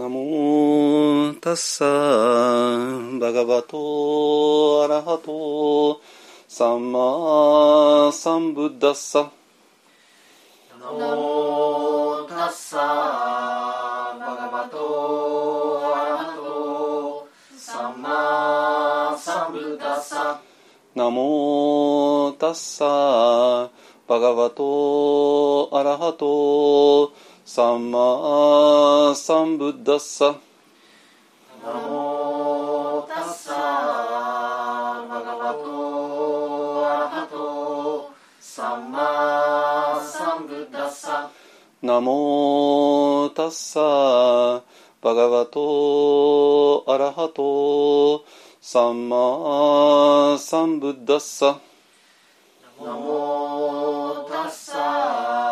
ナモタッサバガバトアラハトサンマサンブッダッサ。ナモタッサバガバトアラハトサンマサンブッダッサ。ナモタッサバガバトアラハトサンマサンブッダッサナモタッサバガバトアラハトサンマサンブッダッサナモタッサバガバトアラハトサンマサンブッダッサナモタッサ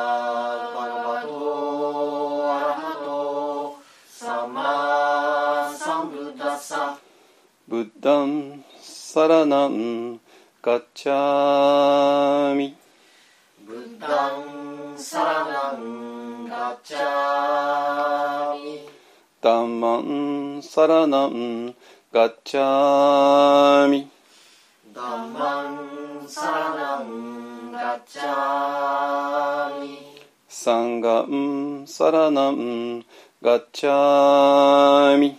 ブッダンサラナンガッチャミブッダンサラナンガッチャミダンマンサラナンガッチャミダンマンサラナンガッチャミサンガンサラナンガッチャミ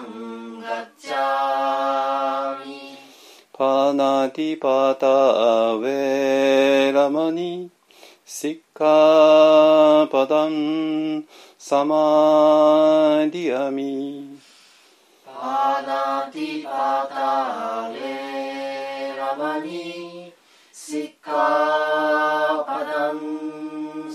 ンガッチャミドゥティア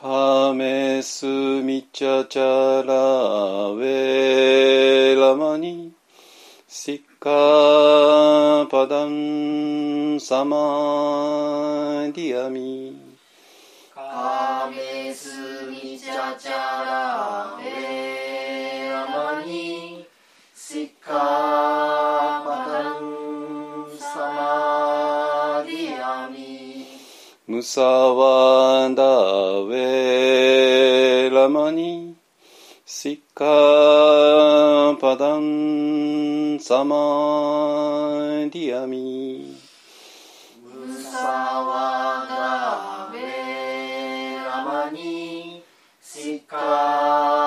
カメスミチャチャラウェラマニシッカパダンサマディアミカメスミチャチャラベラマニシッカムサワダウェラマニシッカパダンサマディアミ。ムサワダベラマニシッカ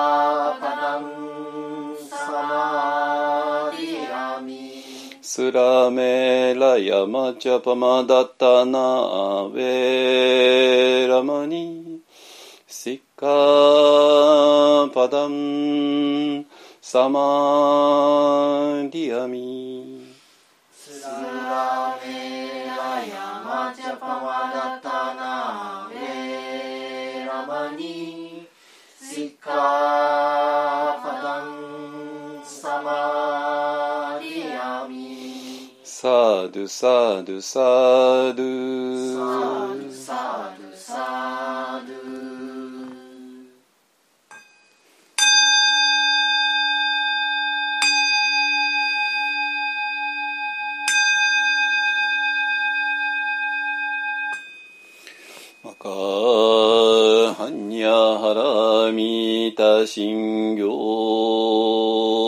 スラメラヤマチャパマダタナベラマニシッカパダンサマディアミスラメラヤマチャパマダタナベラマニシッカサードゥサードゥサードゥサドゥサドゥサハンニャハラミタシンギョ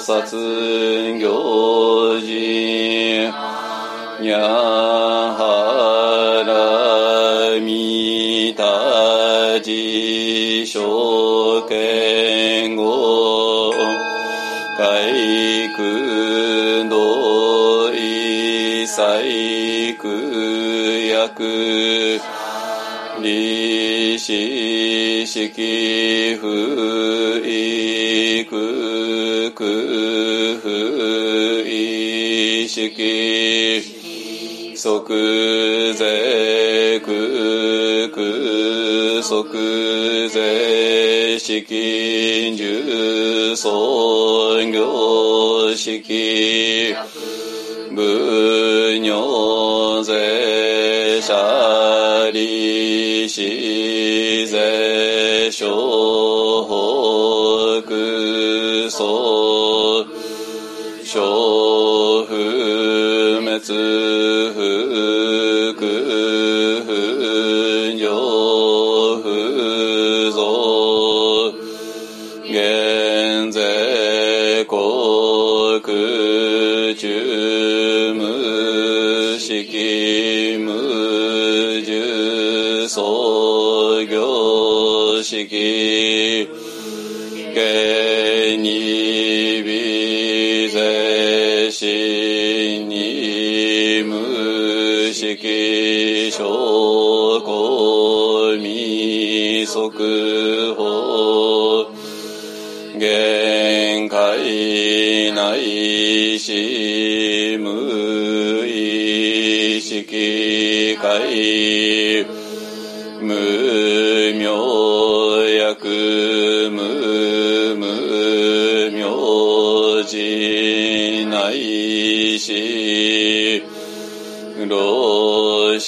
菩薩行人にゃはらみたじしょけんご海空道異細空薬利子式不意空不意識即税空空即税式。重創業式分尿税者利子税小北総滅不空不上不増現税国中無式無重創業式下に微税死に無識証拠未速報。限界ないし無意識界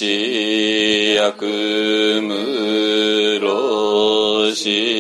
しやくむろし。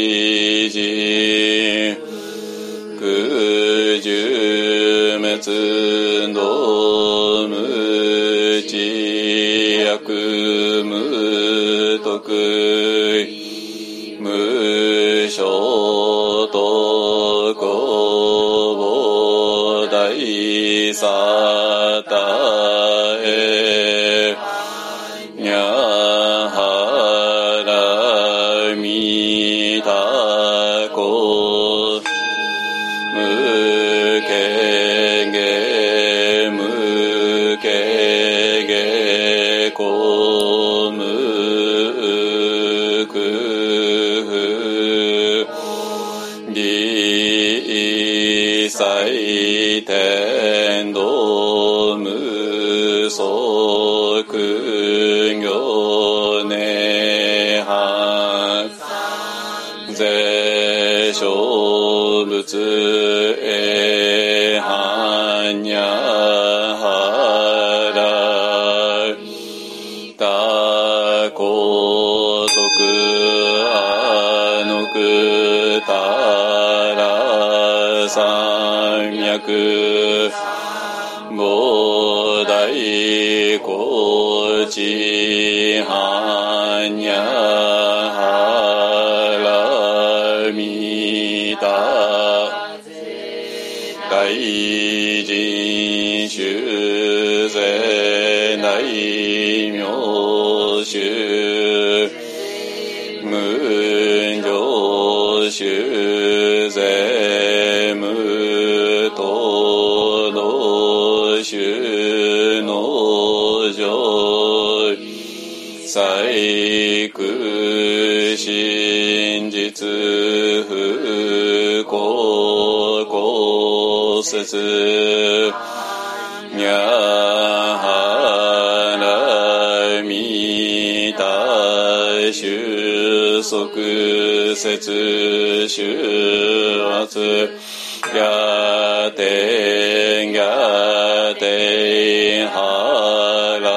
せず、にゃはらみたしゅそくせつしゅわつ、やてんやてんはら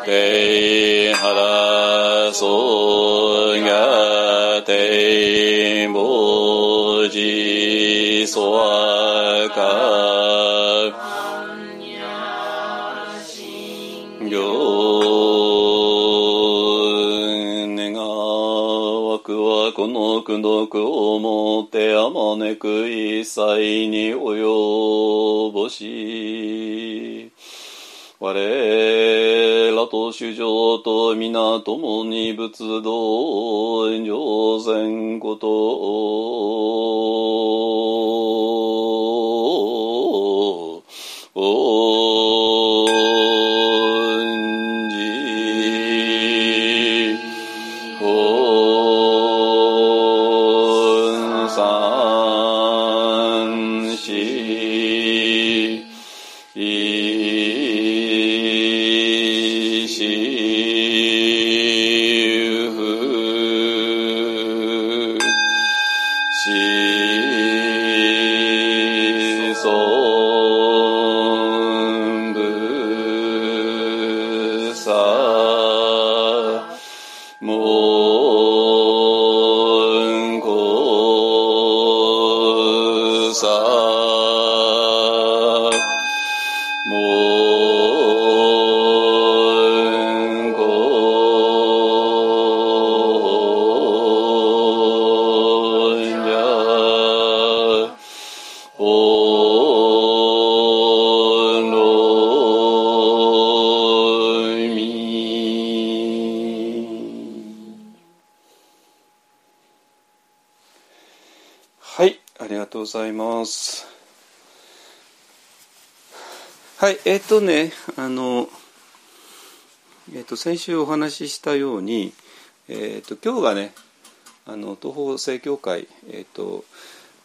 い、てんはらそう、そわかよ願わくはこの苦毒をもってあまねく一切に及ぼし我らと主情と皆共に仏道上善ことえっ、とねあのえっ、と先週お話ししたようにえっ、と今日がねあの東方正教会えっ、と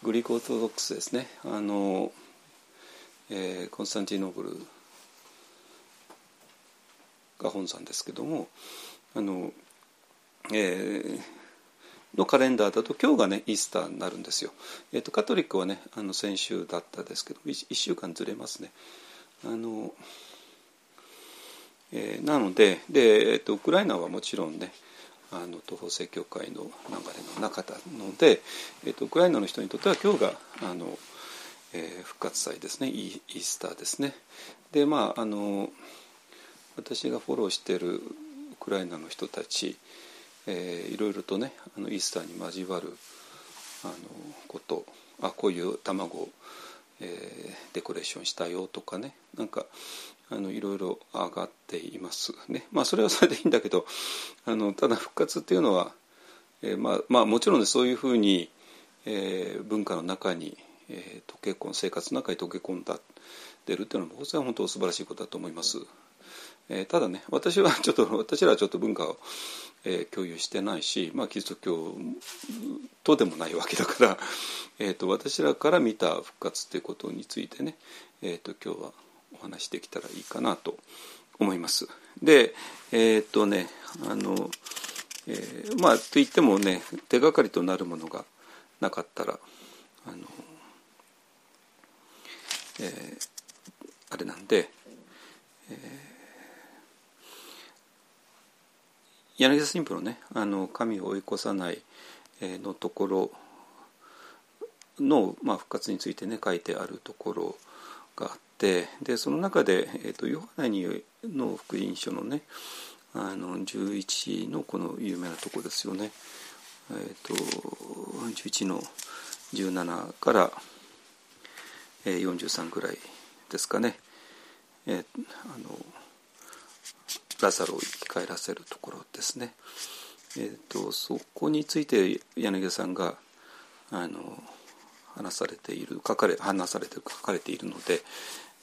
グリコオートドックスですねあの、えーコンスタンティノーブルが本山ですけどもあの、えーのカレンダーだと今日がねイースターになるんですよ。えー、とカトリックはねあの先週だったですけど 1, 週間ずれますね。あのえーなのでで、えー、とウクライナはもちろんねあの東方正教会の流れの中なので、えー、とウクライナの人にとっては今日があの、えー復活祭ですねイーイースターですね。でまああの私がフォローしているウクライナの人たち、えーいろいろとねあのイースターに交わるあのことあこういう卵を、えーデコレーションしたよとかねなんかあのいろいろ上がっていますねまあそれはそれでいいんだけどあのただ復活っていうのは、えーまあ、まあもちろんねそういうふうに、えー文化の中に、えー溶け込ん生活の中に溶け込んだ出るっていうのは僕は本当素晴らしいことだと思います。えーただね私は ちょっと私らはちょっと文化を、えー共有してないし、まあ、キリスト教とでもないわけだから、えー、と私らから見た復活ということについてね、えー、と今日はお話しできたらいいかなと思います。でえっ、とねあの、えーまあと言ってもね手がかりとなるものがなかったらあの、えーあれなんで、柳田神父のね「あの神を追い越さない」のところの、まあ、復活についてね書いてあるところがあってでその中で、えー、とヨハネにの福音書のねあの11のこの有名なとこですよね。えー、と11の17から、えー、43ぐらいですかね。えーあのラザロを生き返らせるところですね。えー、とそこについて柳田さんがあの話されている書かれ話されてる書かれているので、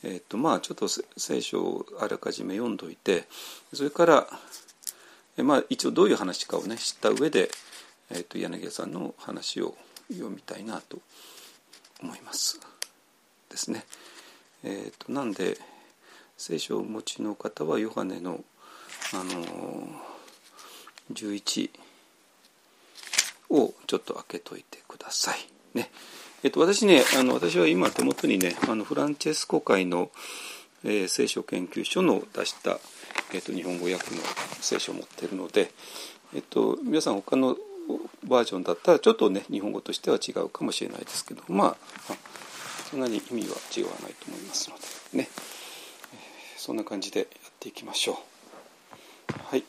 えー、とまあちょっと聖書をあらかじめ読んどいてそれから、えまあ、一応どういう話かをね知った上で、えー、と柳田さんの話を読みたいなと思います。ですね。えー、となんで聖書をお持ちの方はヨハネの、あの11をちょっと開けといてください。ねえっと、私ねあの私は今手元にねあのフランチェスコ会の、えー、聖書研究所の出した、えっと、日本語訳の聖書を持ってるので、えっと、皆さん他のバージョンだったらちょっとね日本語としては違うかもしれないですけどまあそんなに意味は違わないと思いますのでねそんな感じでやっていきましょう。はい。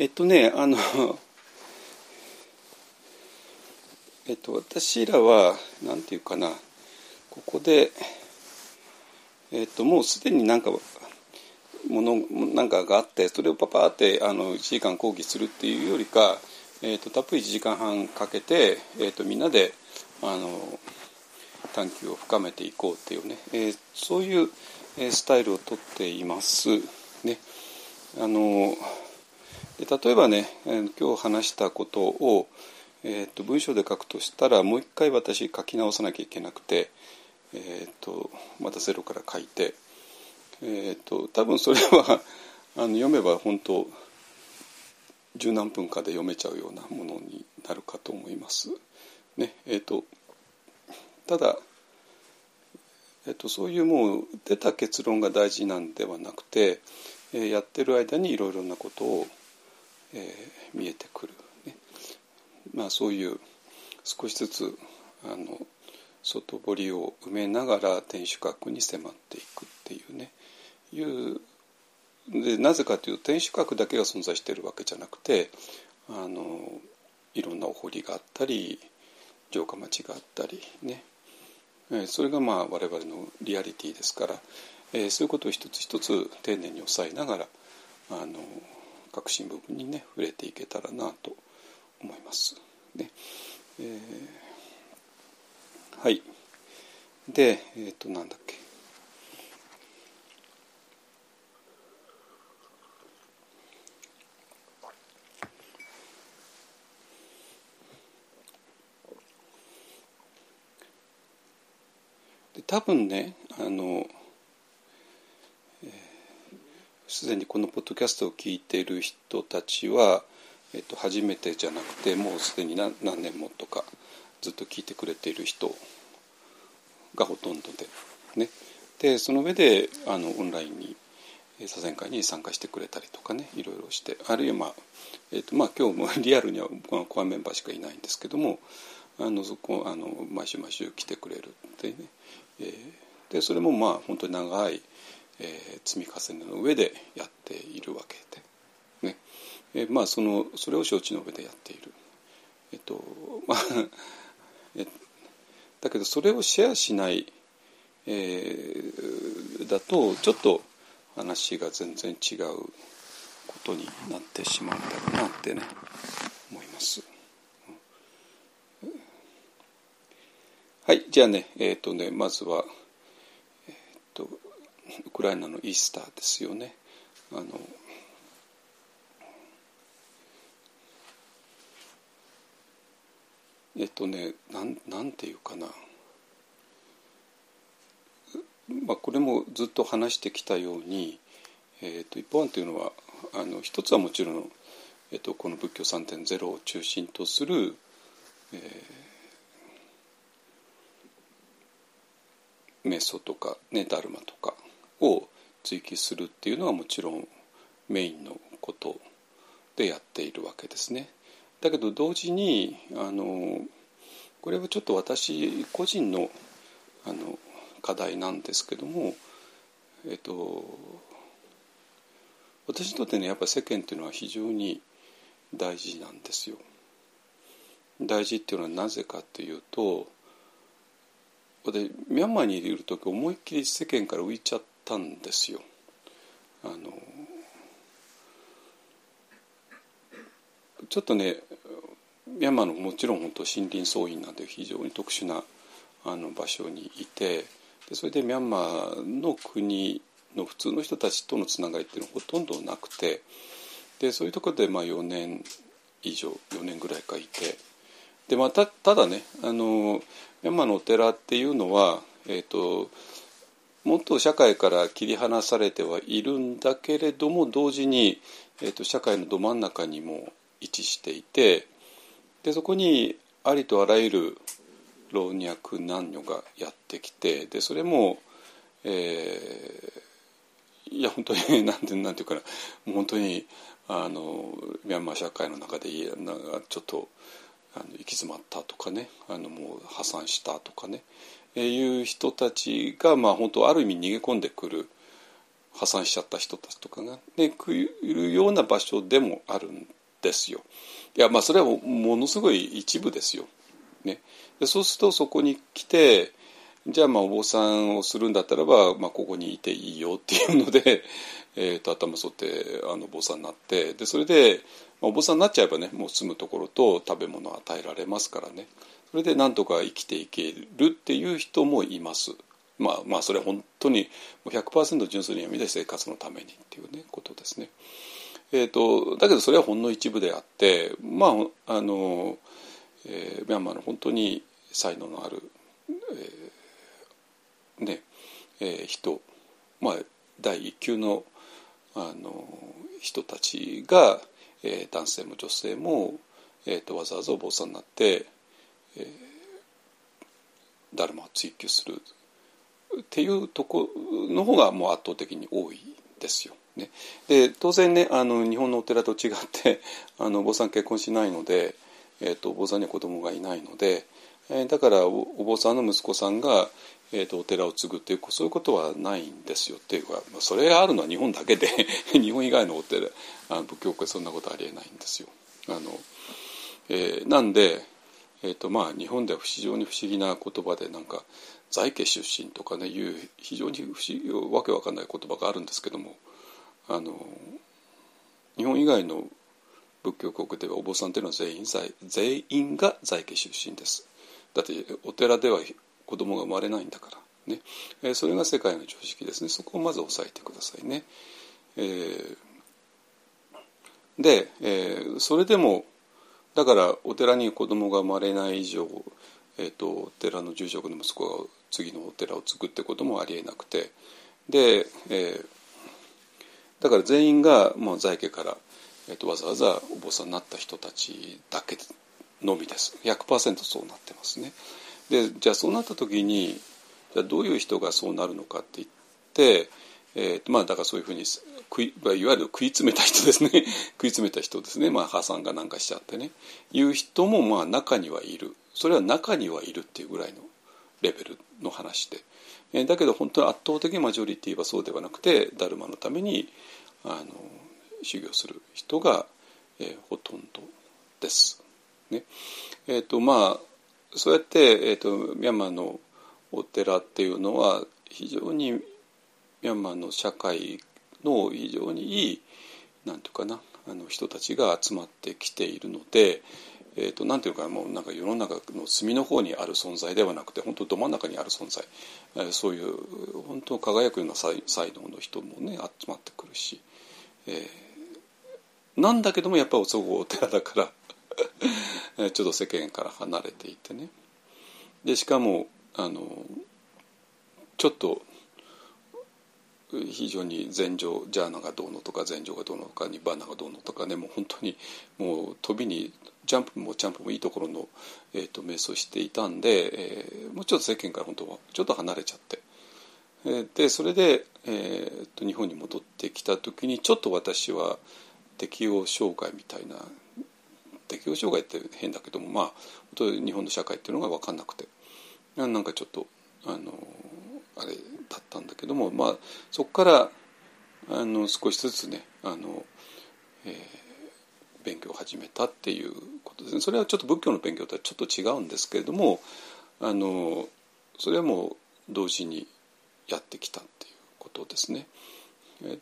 えっとね、あの、えっと、私らは、なんていうかな、ここで、えっと、もうすでになんかものなんかがあってそれをパパーってあの1時間講義するっていうよりか、えっと、たっぷり1時間半かけて、えっと、みんなであの探求を深めていこうっていうね、えー、そういうスタイルをとっています。ね、あの例えばね今日話したことを、えーと、文章で書くとしたらもう一回私書き直さなきゃいけなくて、えーと、またゼロから書いて、えーと、多分それはあの読めば本当十何分かで読めちゃうようなものになるかと思います。ねえー、とただ、えー、とそういうもう出た結論が大事なんではなくて、えー、やってる間にいろいろなことを、えー、見えてくる、ね。まあ、そういう少しずつあの外堀を埋めながら天守閣に迫っていくっていうね。いうでなぜかというと天守閣だけが存在しているわけじゃなくてあのいろんなお堀があったり城下町があったりね。えそれがまあ我々のリアリティですから、えー、そういうことを一つ一つ丁寧に抑えながらあの革新部分にね触れていけたらなと思います。ね。えーはい。でえっ、ー、となんだっけ。で多分ねあのすで、にこのポッドキャストを聞いている人たちは、えっと、初めてじゃなくてもうすでに何何年もとかずっと聞いてくれている人がほとんどで,、ね、でその上であのオンラインに左遷会に参加してくれたりとかねいろいろしてあるいはまあ、えーとまあ、今日も リアルにはコアメンバーしかいないんですけどもあのそこあの毎週毎週来てくれるってね、えー、でそれもまあ本当に長い、えー、積み重ねの上でやっているわけで、ねえー、まあそのそれを承知の上でやっている。えっと まあだけどそれをシェアしない、えー、だとちょっと話が全然違うことになってしまうんだろうなってね思います。はいじゃあねえっ、ー、とねまずは、ウクライナのイースターですよね。あのえっとねなんなんていうかな、まあ、これもずっと話してきたように、えっと、一方案というのはあの一つはもちろん、えっと、この仏教3.0を中心とする、えー、瞑想とか、ね、ダルマとか。を追求するっていうのはもちろんメインのことでやっているわけですね。だけど同時にあのこれはちょっと私個人のあの課題なんですけども、えっと、私にとってねやっぱ世間っていうのは非常に大事なんですよ。大事っていうのはなぜかっていうと私ミャンマーにいる時思いっきり世間から浮いちゃったんですよ。あのちょっとねミャンマーのもちろん本当森林総員なんて非常に特殊なあの場所にいてでそれでミャンマーの国の普通の人たちとのつながりっていうのはほとんどなくてでそういうところでまあ4年以上4年ぐらいかいてで、まあ、たただねあのミャンマーのお寺っていうのは、えーと、もっと社会から切り離されてはいるんだけれども同時に、えーと社会のど真ん中にも位置していてでそこにありとあらゆる老若男女がやってきてでそれも、えー、いや本当に なんてなんていうかな本当にあのミャンマー社会の中でいやなちょっとあの行き詰まったとかねあのもう破産したとかね、いう人たちが、まあ、本当ある意味逃げ込んでくる破産しちゃった人たちとかが、ね、来るような場所でもあるんですよ。いやまあそれはものすごい一部ですよ。ね、でそうするとそこに来てじゃあまあお坊さんをするんだったらば、まあ、ここにいていいよっていうので、えーと、頭剃ってあのお坊さんになってでそれで、まあ、お坊さんになっちゃえばねもう住むところと食べ物を与えられますからねそれでなんとか生きていけるっていう人もいます。まあまあそれは本当に100%純粋に闇で生活のためにっていうねことですね。えーと、だけどそれはほんの一部であってまああの、えー、ミャンマーの本当に才能のある、えー、ねえー、人、まあ、第一級のあの人たちが、えー、男性も女性も、えーと、わざわざお坊さんになって、えー、ダルマを追求するっていうとこの方がもう圧倒的に多いですよ。ね、で当然ねあの日本のお寺と違って あのお坊さん結婚しないので、えーと、お坊さんには子供がいないので、えー、だからお坊さんの息子さんが、えーと、お寺を継ぐっていうそういうことはないんですよっていうかそれがあるのは日本だけで 日本以外のお寺あの仏教界そんなことありえないんですよ。あのえー、なんで、えーとまあ、日本では非常に不思議な言葉でなんか在家出身とかねいう非常に不思議わけわかんない言葉があるんですけどもあの日本以外の仏教国ではお坊さんというのは全員全員が在家出身です。だってお寺では子供が生まれないんだからね、えー、それが世界の常識ですね。そこをまず押さえてくださいね、えー、で、えー、それでもだからお寺に子供が生まれない以上、えーと、寺の住職の息子が次のお寺を作ってこともありえなくてで、えーだから全員がもう在家から、えーと、わざわざお坊さんになった人たちだけのみです100%そうなってますね。でじゃあそうなった時にじゃあどういう人がそうなるのかって言って、えー、まあだからそういうふうに食いいわゆる食い詰めた人ですね。食い詰めた人ですね、まあ、破産がなんかしちゃってね。いう人もまあ中にはいる。それは中にはいるっていうぐらいのレベルの話で。えだけど本当に圧倒的マジョリティはそうではなくてダルマのためにあの修行する人が、えー、ほとんどです。ね。えーとまあ、そうやって、えーと、ミャンマーのお寺っていうのは非常にミャンマーの社会の非常にいいなんていうかなあの人たちが集まってきているので、えーと、なんていうかもうなんか世の中の隅の方にある存在ではなくて本当ど真ん中にある存在、え、そういう本当輝くような才才能の人もね集まってくるし、えー、なんだけどもやっぱりおそごお寺だから ちょっと世間から離れていてね。でしかもあのちょっと非常に前場ジャーナがどうのとか前場がどうのとかニバーナがどうのとかねもう本当にもう飛びにジャンプもジャンプもいいところの、えーと、瞑想していたんで、えー、もうちょっと世間から本当はちょっと離れちゃって、えー、でそれで、えーと、日本に戻ってきた時にちょっと私は適応障害みたいな適応障害って変だけどもまあ本当に日本の社会っていうのが分かんなくて。なんかちょっとあのあれだったんだけども、まあ、そこからあの少しずつねあの、えー、勉強を始めたっていうことですねそれはちょっと仏教の勉強とはちょっと違うんですけれどもあのそれはもう同時にやってきたっていうことですね。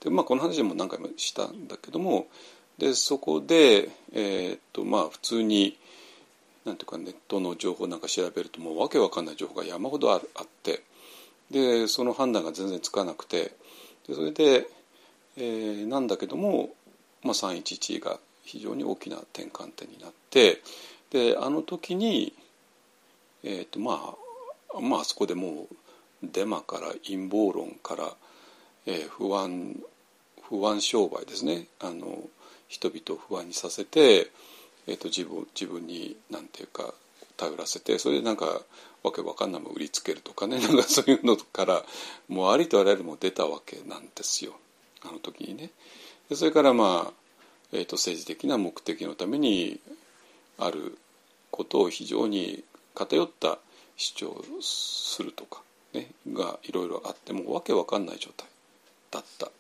でまあ、この話も何回もしたんだけどもでそこで、えー、とまあ、普通になんていうかネットの情報なんか調べるともうわけわかんない情報が山ほどああってでその判断が全然つかなくてでそれで、えー、なんだけども、まあ、311が非常に大きな転換点になってであの時に、えーとまあ、まあそこでもうデマから陰謀論から、えー、不安不安商売ですね。あの人々を不安にさせて、えーと、自分自分に何て言うか頼らせてそれでなんかわけわかんないも売りつけるとかね なんかそういうのからもうありとあらゆるも出たわけなんですよあの時にね。でそれからまあ、えーと、政治的な目的のためにあることを非常に偏った主張するとか、ね、がいろいろあってもうわけわかんない状態だった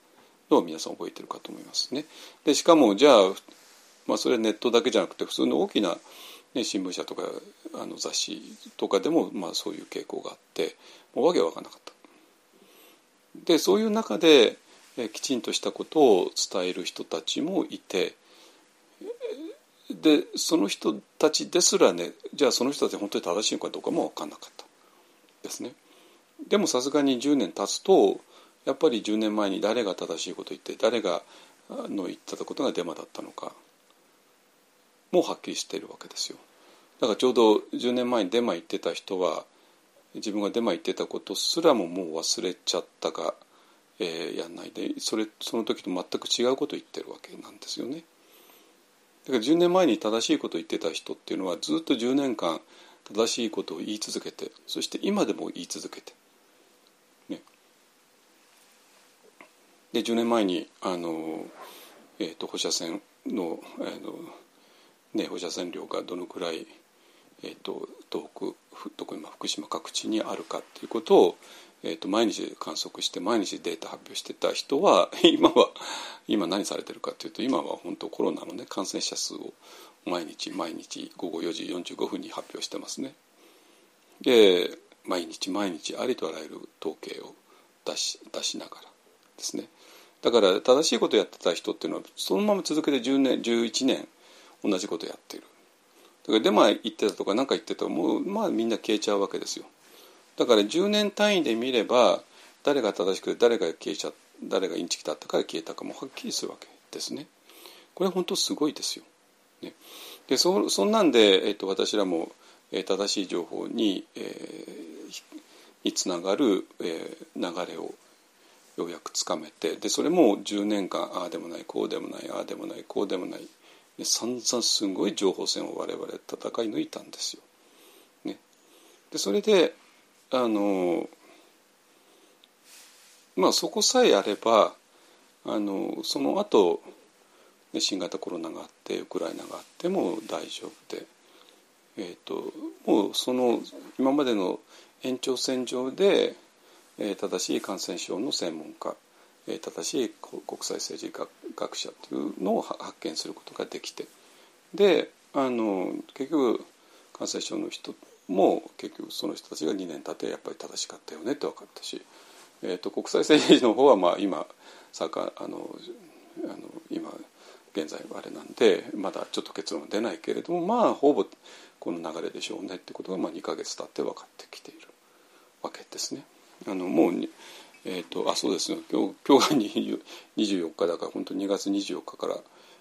のを皆さん覚えてるかと思いますね。でしかもじゃあ、まあ、それネットだけじゃなくて普通の大きなね、新聞社とかあの雑誌とかでも、まあ、そういう傾向があってもうわけわかんなかった。でそういう中でえきちんとしたことを伝える人たちもいてでその人たちですらねじゃあその人たち本当に正しいのかどうかも分かんなかったですね。でもさすがに10年経つとやっぱり10年前に誰が正しいことを言って誰がの言ったことがデマだったのかもはっきりしているわけですよ。だからちょうど10年前にデマ言ってた人は自分がデマ言ってたことすらももう忘れちゃったか、えー、やんないでそれその時と全く違うことを言ってるわけなんですよね。だから10年前に正しいことを言ってた人っていうのはずっと10年間正しいことを言い続けてそして今でも言い続けて。ね、で10年前にあの、えーと、放射線の、えーのね、放射線量がどのくらい、えーと、東北特に福島各地にあるかっていうことを、えーと、毎日観測して毎日データ発表してた人は 今は今何されてるかというと今は本当コロナの、ね、感染者数を毎日毎日午後4時45分に発表してますね。で毎日毎日ありとあらゆる統計を出し出しながらですねだから正しいことをやってた人っていうのはそのまま続けて10年11年同じことやってる。だからデマ言ってたとか何か言ってたらもう。まあみんな消えちゃうわけですよ。だから10年単位で見れば誰が正しくて誰が消えちゃ誰がインチキだったから消えたかもはっきりするわけですね。これ本当すごいですよ、ね、でそそんなんで、えーと、私らも、えー、正しい情報に、えー、につながる、えー、流れをようやくつかめてでそれも10年間ああでもないこうでもないああでもないこうでもない散々すごい情報戦を我々戦い抜いたんですよ。ね、でそれであのまあそこさえあればあのその後新型コロナがあってウクライナがあっても大丈夫で、えーと、もうその今までの延長線上で、えー、正しい感染症の専門家正しい国際政治学者というのを発見することができてであの結局感染症の人も結局その人たちが2年経ってやっぱり正しかったよねって分かったし、えーと、国際政治の方はまあ今さかあのあの今現在はあれなんでまだちょっと結論は出ないけれどもまあほぼこの流れでしょうねってことがまあ2か月経って分かってきているわけですね。あのもうえーと、あそうですね今日今日が24日だから本当2月24日から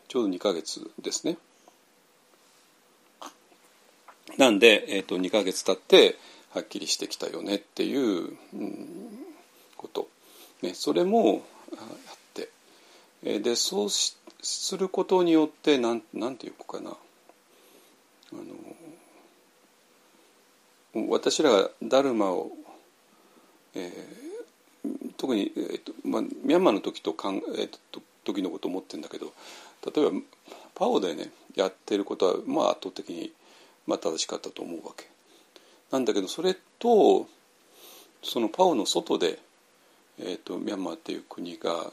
ちょうど2か月ですね。なんで、えー、と2ヶ月経ってはっきりしてきたよねっていう、うん、こと、ね、それもやって、え、でそうしすることによってなんなんていうかな。あの私らがダルマを、えー、特に、えーとまあ、ミャンマーの時とかん、えーと、時のこと思ってるんだけど例えばパオでねやってることはまあ圧倒的に、まあ、正しかったと思うわけ。なんだけどそれとそのパオの外で、えーと、ミャンマーっていう国が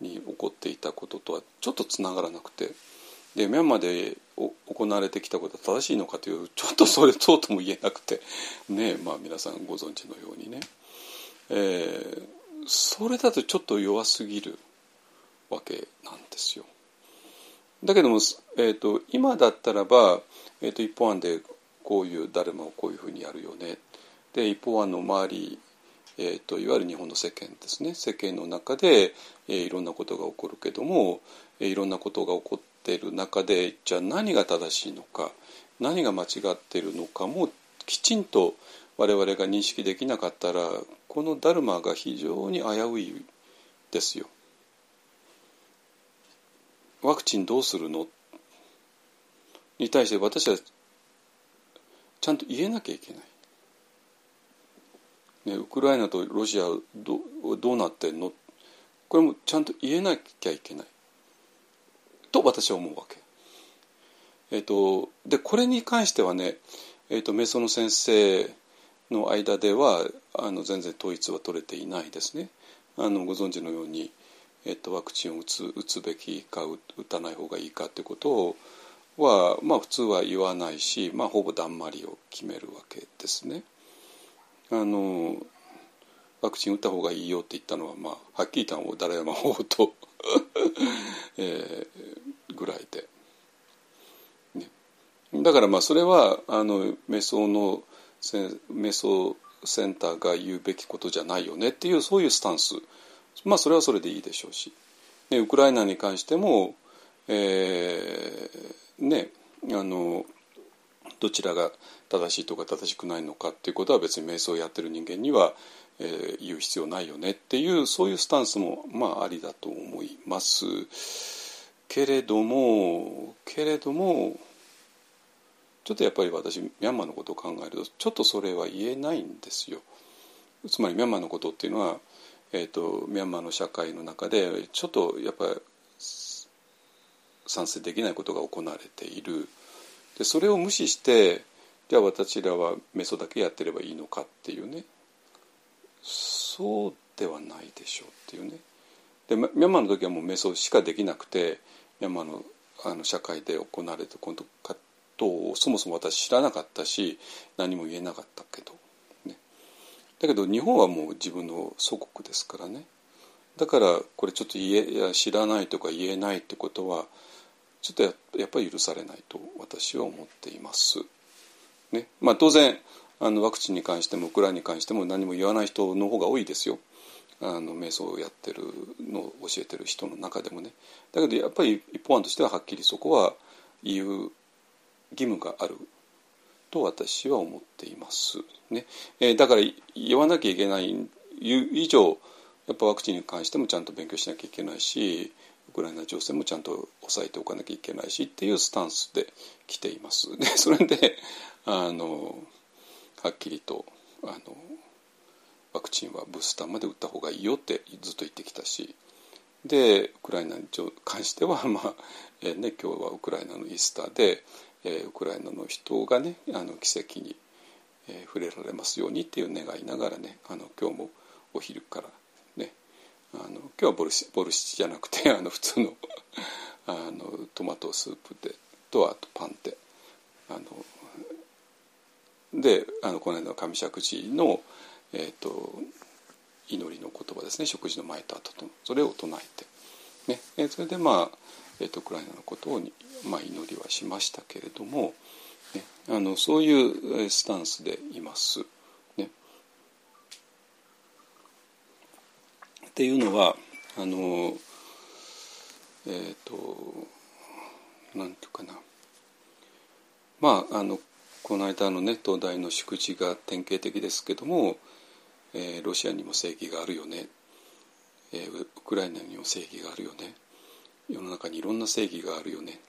に起こっていたこととはちょっとつながらなくて。でミャンマーで行われてきたことは正しいのかというちょっとそれそうとも言えなくて。ねまあ皆さんご存知のようにね、えー、それだとちょっと弱すぎるわけなんですよ。だけども、えーと、今だったらば、えーと、一方案でこういうダルマをこういうふうにやるよねで一方案の周り、えーと、いわゆる日本の世間ですね世間の中で、えー、いろんなことが起こるけども、えー、いろんなことが起こっている中でじゃあ何が正しいのか何が間違っているのかもきちんと我々が認識できなかったらこのダルマが非常に危ういですよ。ワクチンどうするの？に対して私はちゃんと言えなきゃいけない。ね、ウクライナとロシアどどうなってんの？これもちゃんと言えなきゃいけないと私は思うわけ。えーと、でこれに関してはね、えーと、メソの先生の間ではあの全然統一は取れていないですね。あのご存知のようにえっと、ワクチンを打つ打つべきか打たない方がいいかってことは、まあ、普通は言わないし、まあ、ほぼだんまりを決めるわけですね。あのワクチン打った方がいいよって言ったのは、まあ、はっきり言ったの誰山法と えー、ぐらいで、ね、だからまあそれはあのメソのメソセンターが言うべきことじゃないよねっていうそういうスタンス。まあそれはそれでいいでしょうし、ね、ウクライナに関しても、えー、ねあのどちらが正しいとか正しくないのかっていうことは別に瞑想をやってる人間には、えー、言う必要ないよねっていうそういうスタンスもまあありだと思います。けれどもけれどもちょっとやっぱり私ミャンマーのことを考えるとちょっとそれは言えないんですよ。つまりミャンマーのことっていうのはえーと、ミャンマーの社会の中でちょっとやっぱり賛成できないことが行われている。でそれを無視してじゃあ私らはメソだけやってればいいのかっていうね。そうではないでしょうっていうね。でミャンマーの時はもうメソしかできなくてミャンマーのあの社会で行われたことをそもそも私知らなかったし何も言えなかったけどねだけど日本はもう自分の祖国ですからねだからこれちょっと言えいや知らないとか言えないってことはちょっとやっぱり許されないと私は思っています。ねまあ、当然あのワクチンに関してもウクライナに関しても何も言わない人の方が多いですよ。あの瞑想をやってるのを教えてる人の中でもね。だけどやっぱり一方案としてははっきりそこは言う義務があると私は思っています。ねえー、だから言わなきゃいけない以上やっぱワクチンに関してもちゃんと勉強しなきゃいけないしウクライナ情勢もちゃんと抑えておかなきゃいけないしっていうスタンスで来ています。で それであのはっきりとあのワクチンはブースターまで打った方がいいよってずっと言ってきたしでウクライナに関しては、まあえーね、今日はウクライナのイースターでえ、ウクライナの人がねあの奇跡に、え、触れられますようにっていう願いながらねあの今日もお昼からねあの今日はボルシボルシチじゃなくて あの普通のあのトマトスープでとあとパンであのであのこの間の上釈寺の、えーと、祈りの言葉ですね食事の前と後とそれを唱えて、ね、えそれでまあ、えーと、ウクライナのことをまあ、祈りはしましたけれども、ね、あのそういうスタンスでいます。ね、っていうのはあのえっ、ー、となんていうかな。まああのこの間のね東大の祝辞が典型的ですけども、えー、ロシアにも正義があるよね、えー、ウクライナにも正義があるよね。世の中にいろんな正義があるよね。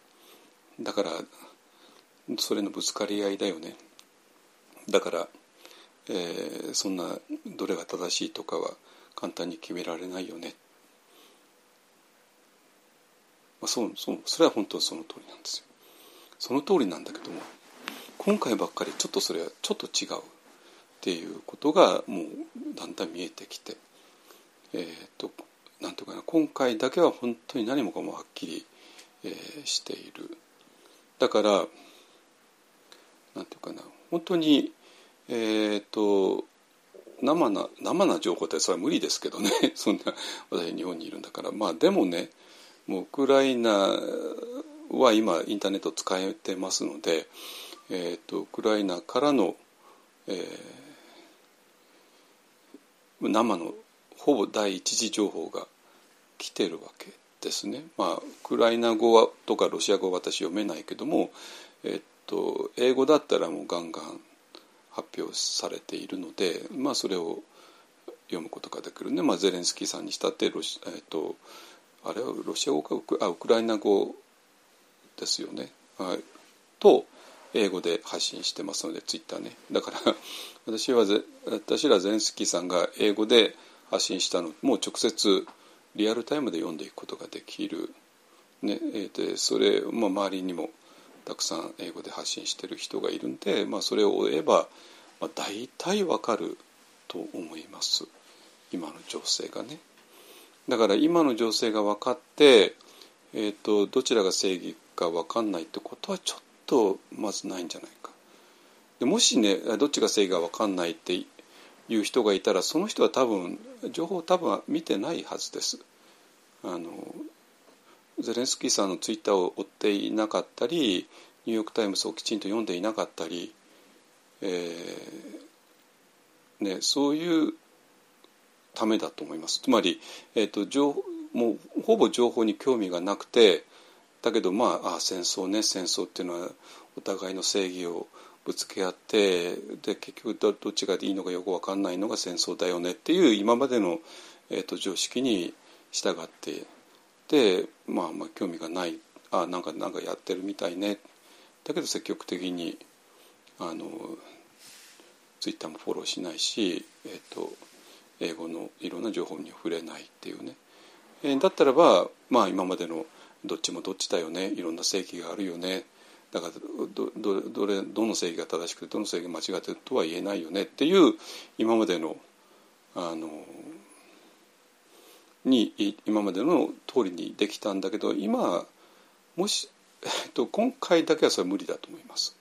だからそれのぶつかり合いだよね。だから、えー、そんなどれが正しいとかは簡単に決められないよね、まあ、そうそうそれは本当その通りなんですよ。その通りなんだけども今回ばっかりちょっとそれはちょっと違うっていうことがもうだんだん見えてきてえー、っとなんとかな今回だけは本当に何もかもはっきり、えー、している。だからなんていうかな本当にえー、っと生な生な情報ってそれは無理ですけどね。そんな私日本にいるんだから。まあでもねもうウクライナは今インターネット使えてますので、えーと、ウクライナからの、えー、生のほぼ第一次情報が来てるわけですね。まあ、ウクライナ語はとかロシア語は私読めないけども、えっと、英語だったらもうガンガン発表されているので、まあ、それを読むことができるね、まあ、ゼレンスキーさんにしたってロシ、えっと、あれはロシア語か？ウクあウクライナ語ですよね。はい、と英語で発信してますのでツイッターねだから私は私らゼレンスキーさんが英語で発信したのもう直接リアルタイムで読んでいくことができる、ねえー、でそれ、まあ、周りにもたくさん英語で発信してる人がいるんで、まあ、それを追えば、まあ、大体わかると思います今の情勢がね。だから今の情勢が分かって、えーと、どちらが正義か分かんないってことはちょっとまずないんじゃないか。でもしねどっちが正義か分かんないっていう人がいたらその人は多分情報を多分見てないはずです。あのゼレンスキーさんのツイッターを追っていなかったりニューヨーク・タイムズをきちんと読んでいなかったり、えーね、そういうためだと思います。つまり、えーと、情もうほぼ情報に興味がなくてだけどまああ戦争ね戦争っていうのはお互いの正義をぶつけ合ってで結局どどっちがいいのかよく分かんないのが戦争だよねっていう今までの、えーと、常識に従ってで、まあ、まあ興味がないあなんかなんかやってるみたいね。だけど積極的にあのツイッターもフォローしないし、えーと、英語のいろんな情報に触れないっていうね、えー、だったらば、まあ、今までのどっちもどっちだよね。いろんな正義があるよね。だからどどどれどの正義が正しくてどの正義が間違ってるとは言えないよねっていう今までのあのに今までの通りにできたんだけど今もし、えっと、今回だけはそれは無理だと思います。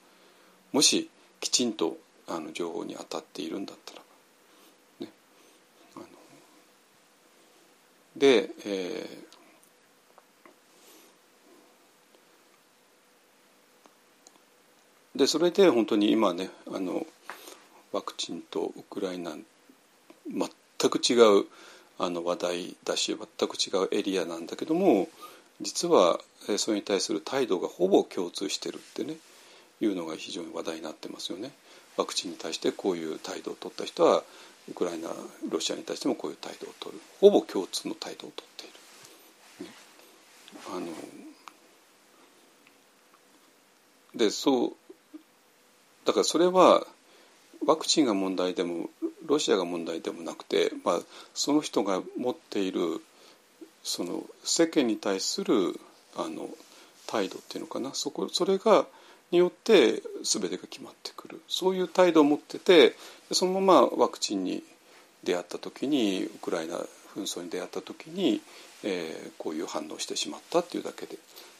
もしきちんとあの情報に当たっているんだったら。ね、あの。で、えー、でそれで本当に今ねあのワクチンとウクライナ全く違うあの話題だし全く違うエリアなんだけども実はそれに対する態度がほぼ共通してるってねいうのが非常に話題になってますよね。ワクチンに対してこういう態度を取った人はウクライナロシアに対してもこういう態度を取るほぼ共通の態度を取っている。ね、あのでそうだからそれはワクチンが問題でもロシアが問題でもなくて、まあ、その人が持っているその世間に対するあの態度っていうのかな。そこそれがによって全てが決まってくる。そういう態度を持っててそのままワクチンに出会った時にウクライナ紛争に出会った時に、えー、こういう反応してしまったっていうだけで。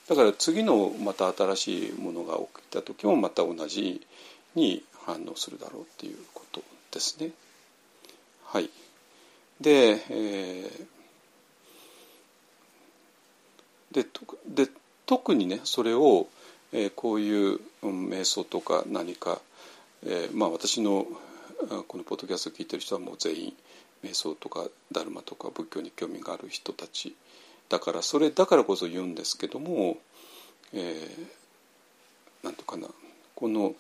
だから次のまた新しいものが起きた時もまた同じに反応するだろうっていうことですね。はい、で,、えー、でで特にねそれを、えー、こういう、瞑想とか何か、えー、まあ私のこのポッドキャストを聞いてる人はもう全員瞑想とかダルマとか仏教に興味がある人たちだからそれだからこそ言うんですけども、えー、なんとかなこの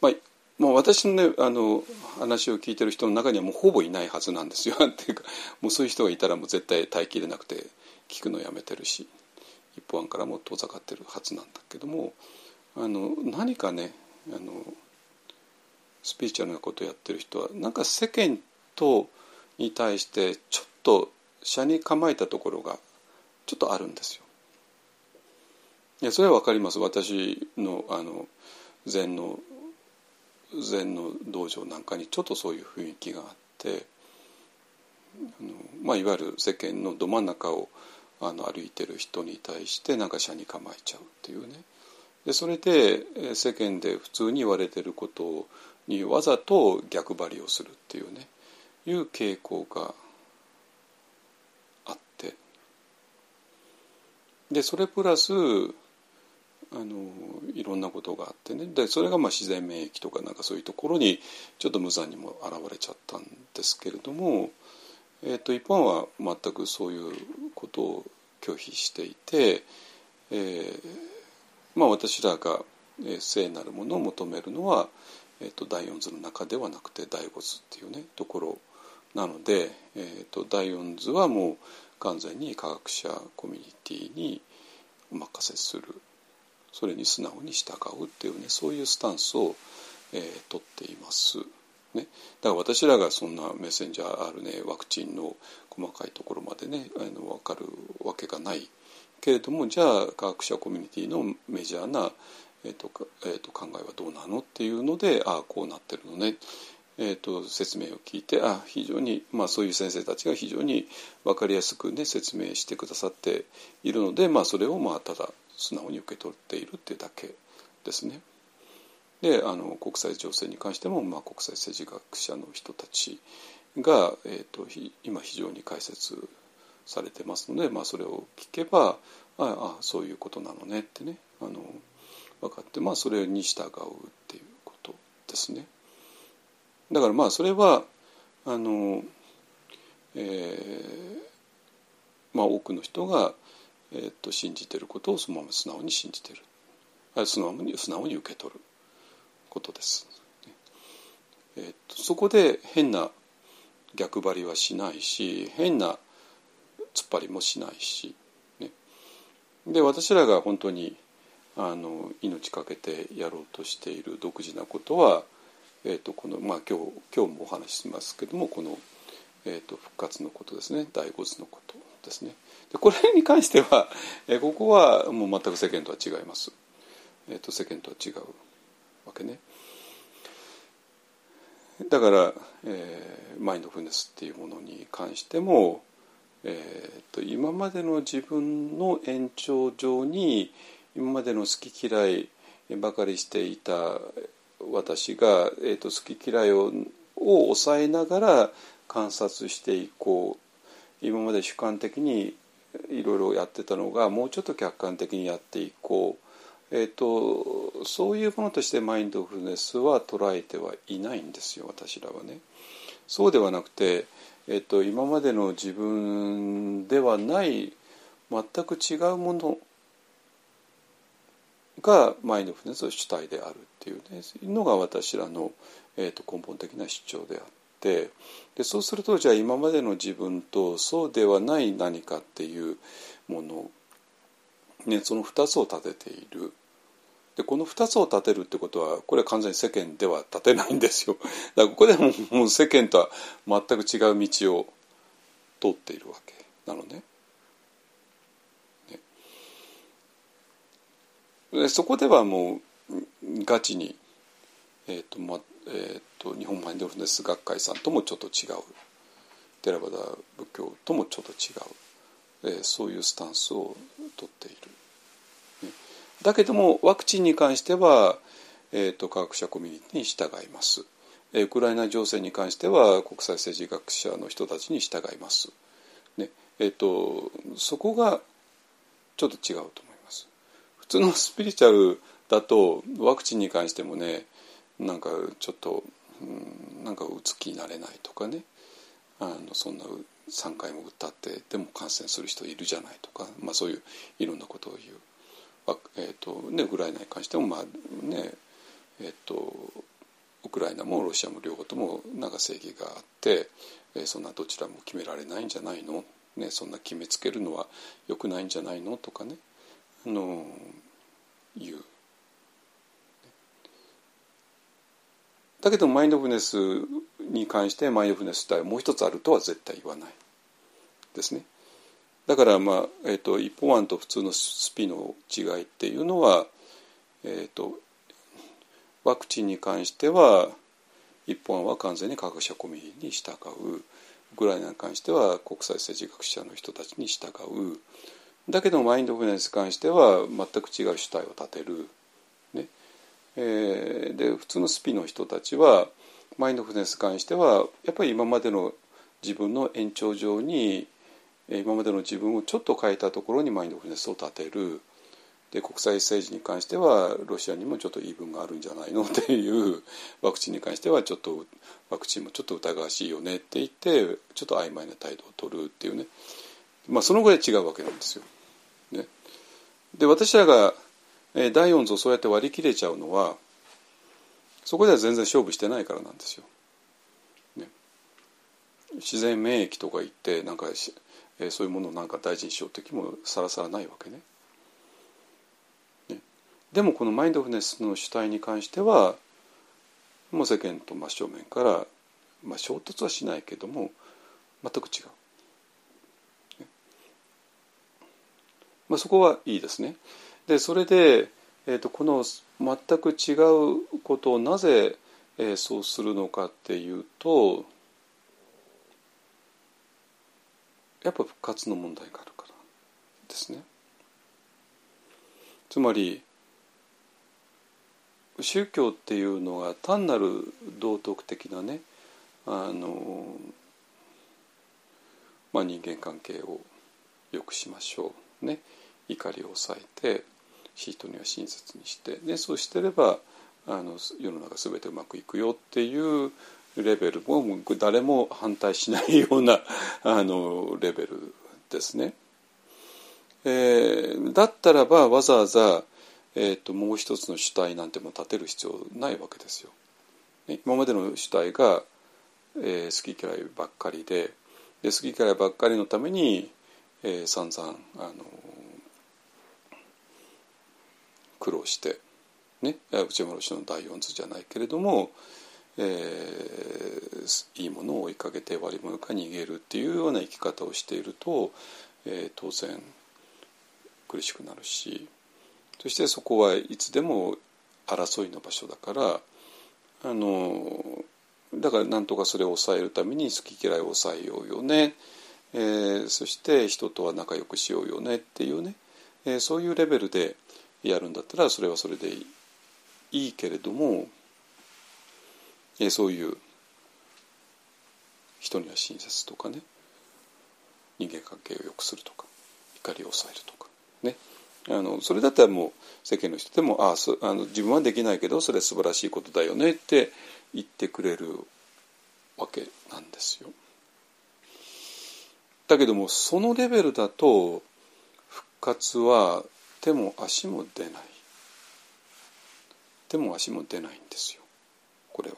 まあもう私の,、ね、あの話を聞いてる人の中にはもうほぼいないはずなんですよ っていうかもうそういう人がいたらもう絶対耐えきれなくて聞くのやめてるし一方案からも遠ざかってるはずなんだけどもあの何かねあのスピリチュアルなことをやってる人はなんか世間とに対してちょっと車に構えたところがちょっとあるんですよ。いやそれは分かります私のあの禅の禅の道場なんかにちょっとそういう雰囲気があってあの、まあ、いわゆる世間のど真ん中をあの歩いてる人に対してなんか車に構えちゃうっていうね。でそれで世間で普通に言われてることにわざと逆張りをするっていうね。いう傾向があって。でそれプラスあのいろんなことがあってね。でそれがまあ自然免疫とかなんかそういうところにちょっと無残にも現れちゃったんですけれども、えー、と一般は全くそういうことを拒否していて、えー、まあ私らが聖なるものを求めるのは、えー、と第四図の中ではなくて第五図っていうねところなので、えー、と第四図はもう完全に科学者コミュニティにお任せする。それに素直に従うっていうねそういうスタンスを、えー、取っています。ね、だから私らがそんなメッセンジャー RNA ワクチンの細かいところまでねあの分かるわけがないけれどもじゃあ科学者コミュニティのメジャーな、えーとえー、と考えはどうなのっていうのでああこうなってるのね、えーと、説明を聞いてあ非常に、まあ、そういう先生たちが非常に分かりやすく、ね、説明してくださっているので、まあ、それをまあただ素直に受け取っているっていうだけですね。であの国際情勢に関しても、まあ、国際政治学者の人たちが、えーと、今非常に解説されてますので、まあ、それを聞けばああそういうことなのねってねあの分かって、まあ、それに従うっていうことですね。だからまあそれはあの、えーまあ、多くの人がえー、と信じてることをそのまま素直に信じてる。素直に素直に受け取ることです。えーと、そこで変な逆張りはしないし変な突っ張りもしないし、ね、で私らが本当にあの命かけてやろうとしている独自なことは、えーとこのまあ、今日今日もお話ししますけどもこの、えーと復活のことですね。第五図のこと。ですね。でこれに関しては、えここはもう全く世間とは違います。えーと、世間とは違うわけね。だから、えー、マインドフルネスっていうものに関しても、えーと、今までの自分の延長上に今までの好き嫌いばかりしていた私が、えーと、好き嫌いをを抑えながら観察していこう今まで主観的にいろいろやってたのがもうちょっと客観的にやっていこう、えーと、そういうものとしてマインドフルネスは捉えてはいないんですよ私らはね。そうではなくて、えーと、今までの自分ではない全く違うものがマインドフルネスの主体であるっていう,、ね、のが私らの、えーと根本的な主張であって。ってでそうするとじゃあ今までの自分とそうではない何かっていうもの、ね、その2つを立てている。でこの2つを立てるってことはこれは完全に世間では立てないんですよ。だからここでももう世間とは全く違う道を通っているわけなのね。ねでそこではもうガチに、えーとまえーと、と日本マインドフルネス学会さんともちょっと違うテラバダ仏教ともちょっと違う、えー、そういうスタンスをとっている。ね、だけどもワクチンに関しては、えーと、科学者コミュニティに従います。ウクライナ情勢に関しては国際政治学者の人たちに従います。ねえーと、そこがちょっと違うと思います。普通のスピリチュアルだとワクチンに関してもねなんかちょっと、うん、なんか打つ気になれないとかね。あのそんな3回も打ったってでも感染する人いるじゃないとか、まあ、そういういろんなことを言う。えーとね、ウクライナに関しても、まあねえっと、ウクライナもロシアも両方ともなんか正義があって、えー、そんなどちらも決められないんじゃないの、ね、そんな決めつけるのはよくないんじゃないの？とかね。あの言う。だけどマインドフルネスに関してマインドフルネス体はもう一つあるとは絶対言わないですね。だからまあ、えーと、一方案と普通のスピの違いっていうのは、えーと、ワクチンに関しては一方案は完全に科学者コミュニティに従うウクライナに関しては国際政治学者の人たちに従うだけどマインドフルネスに関しては全く違う主体を立てる。えー、で普通のスピの人たちはマインドフルネスに関してはやっぱり今までの自分の延長上に今までの自分をちょっと変えたところにマインドフルネスを立てる。で国際政治に関してはロシアにもちょっと言い分があるんじゃないの？っていうワクチンに関してはちょっとワクチンもちょっと疑わしいよね？って言ってちょっと曖昧な態度を取るっていうね。まあそのぐらい違うわけなんですよ。ね、で私らが第4図をそうやって割り切れちゃうのはそこでは全然勝負してないからなんですよ。ね、自然免疫とか言ってなんかえそういうものをなんか大事にしようという気もさらさらないわけね。ねでもこのマインドフネスの主体に関してはもう世間と真正面から、まあ、衝突はしないけども全く違う。まあ、そこはいいですね。でそれで、えーと、この全く違うことをなぜ、えー、そうするのかっていうとやっぱ復活の問題があるからですね。つまり宗教っていうのが単なる道徳的なねあの、まあ、人間関係を良くしましょうね怒りを抑えて人には親切にしてでそうしてればあの世の中全てうまくいくよっていうレベルも誰も反対しないような あのレベルですね。えー、だったらばわざわざ、えーと、もう一つの主体なんても立てる必要ないわけですよ。今までの主体が、えー、好き嫌いばっかりでで好き嫌いばっかりのために、えー、散々あの苦労して、ね、内村氏の第四図じゃないけれども、えー、いいものを追いかけて悪いものか逃げるっていうような生き方をしていると、えー、当然苦しくなるしそしてそこはいつでも争いの場所だからあのだからなんとかそれを抑えるために好き嫌いを抑えようよね、えー、そして人とは仲良くしようよねっていうね、えー、そういうレベルでやるんだったらそれはそれでいいけれどもえそういう人には親切とかね人間関係を良くするとか怒りを抑えるとかねあのそれだったらもう世間の人でもあそあの自分はできないけどそれ素晴らしいことだよねって言ってくれるわけなんですよ。だけどもそのレベルだと復活は手も足も出ない手も足も出ないんですよこれは。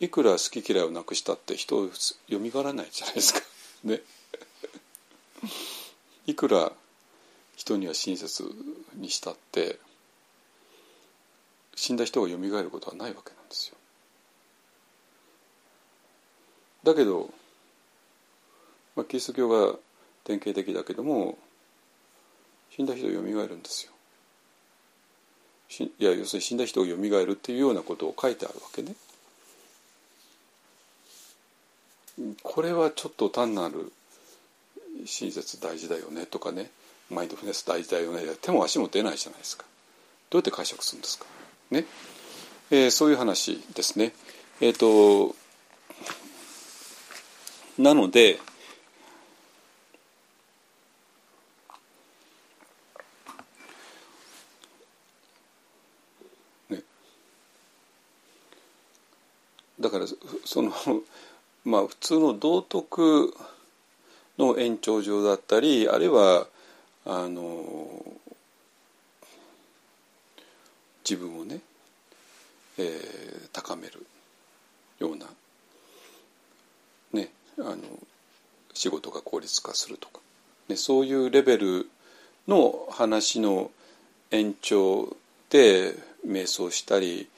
いくら好き嫌いをなくしたって人をよみがらないじゃないですか。ね。いくら人には親切にしたって死んだ人がよみがえることはないわけなんですよ。だけど、まあ、キリスト教が典型的だけども死んだ人がよみがえるんですよ。いや要するに死んだ人がよみがえるっていうようなことを書いてあるわけね。これはちょっと単なる親切大事だよねとかね。マインドフネス大事だよね。手も足も出ないじゃないですか。どうやって解釈するんですか？ね、えー、そういう話ですね。えっ、ー、となのでねだからそのまあ普通の道徳の延長上だったりあるいはあの自分をね、えー、高めるような、ね、あの仕事が効率化するとか、ね、そういうレベルの話の延長で瞑想したり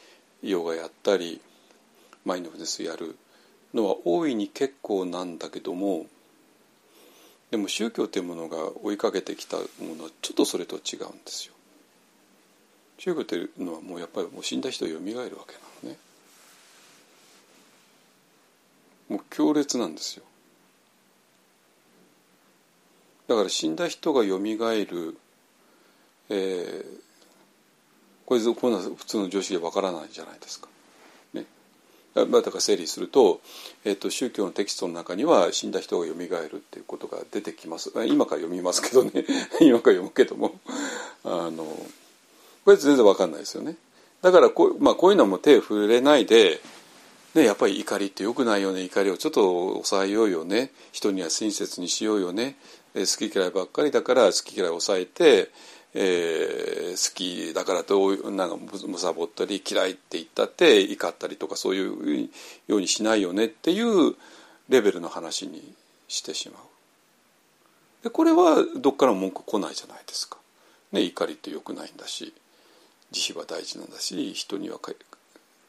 ヨガやったりマインドフルネスやるのは大いに結構なんだけどもでも宗教というものが追いかけてきたものはちょっとそれと違うんですよ。宗教というのはもうやっぱりもう死んだ人よみがえるわけなのね。もう強烈なんですよ。だから死んだ人がよみがえる、えー、これこんな普通の常識でわからないじゃないですか。まあ、だから整理すると,、えーと、宗教のテキストの中には死んだ人がよみがえるっていうことが出てきます。今から読みますけどね。今から読むけども。あのこれ全然わかんないですよね。だからこう,、まあ、こういうのも手触れないでね、やっぱり怒りってよくないよね。怒りをちょっと抑えようよね。人には親切にしようよね。好き嫌いばっかりだから好き嫌い抑えて、えー、好きだからとなんかむさぼったり嫌いって言ったって怒ったりとかそういうようにしないよねっていうレベルの話にしてしまう。でこれはどっからも文句来ないじゃないですか。ね、怒りってよくないんだし慈悲は大事なんだし人には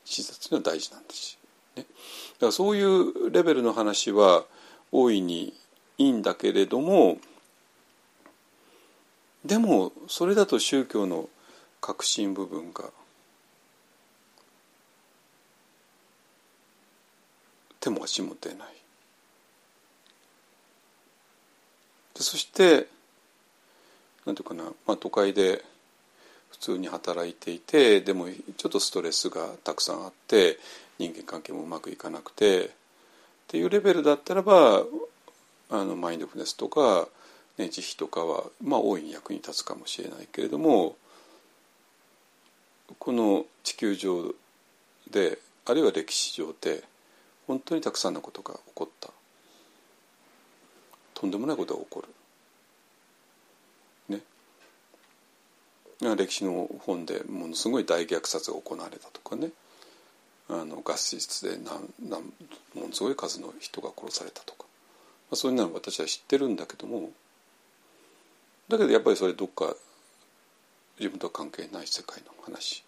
親切には大事なんだし、ね、だからそういうレベルの話は大いにいいんだけれどもでもそれだと宗教の核心部分が手も足も出ない。そしてなんていうかな、まあ、都会で普通に働いていてでもちょっとストレスがたくさんあって人間関係もうまくいかなくてっていうレベルだったらばあのマインドフルネスとか、ね、慈悲とかは、まあ、大いに役に立つかもしれないけれどもこの地球上であるいは歴史上で本当にたくさんのことが起こったとんでもないことが起こる。ね。歴史の本でものすごい大虐殺が行われたとかねあのガス室でなんなんものすごい数の人が殺されたとかまあ、そういうのは私は知ってるんだけどもだけどやっぱりそれどっか自分とは関係ない世界の話。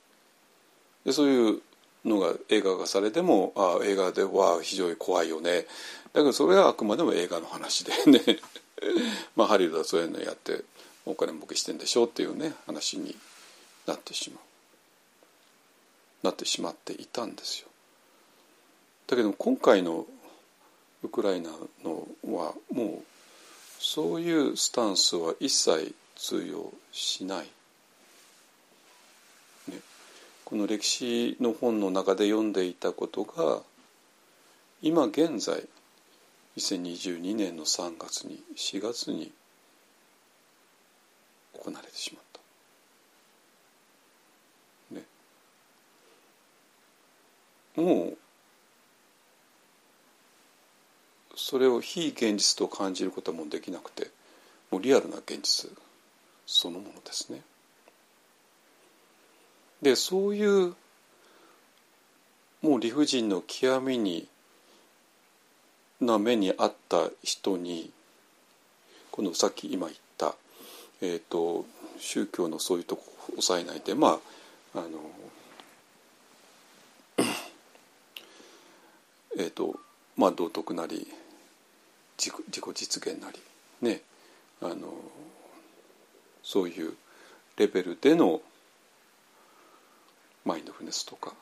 でそういうのが映画化されてもあ映画では非常に怖いよね。だけどそれはあくまでも映画の話でね。まあハリウッドはそういうのやってお金儲けしてんでしょうっていうね話になってしまう。なってしまっていたんですよ。だけど今回のウクライナのはもうそういうスタンスは一切通用しない。ね、この歴史の本の中で読んでいたことが今現在2022年の3月に4月に行われてしまった。ね、もうそれを非現実と感じることもできなくてもうリアルな現実そのものですね。でそういうもう理不尽の極みにな目にあった人にこのさっき今言った、えーと、宗教のそういうとこを抑えないでまああのえっ、ー、とまあ道徳なり自己実現なりねあのそういうレベルでのマインドフルネスとかっ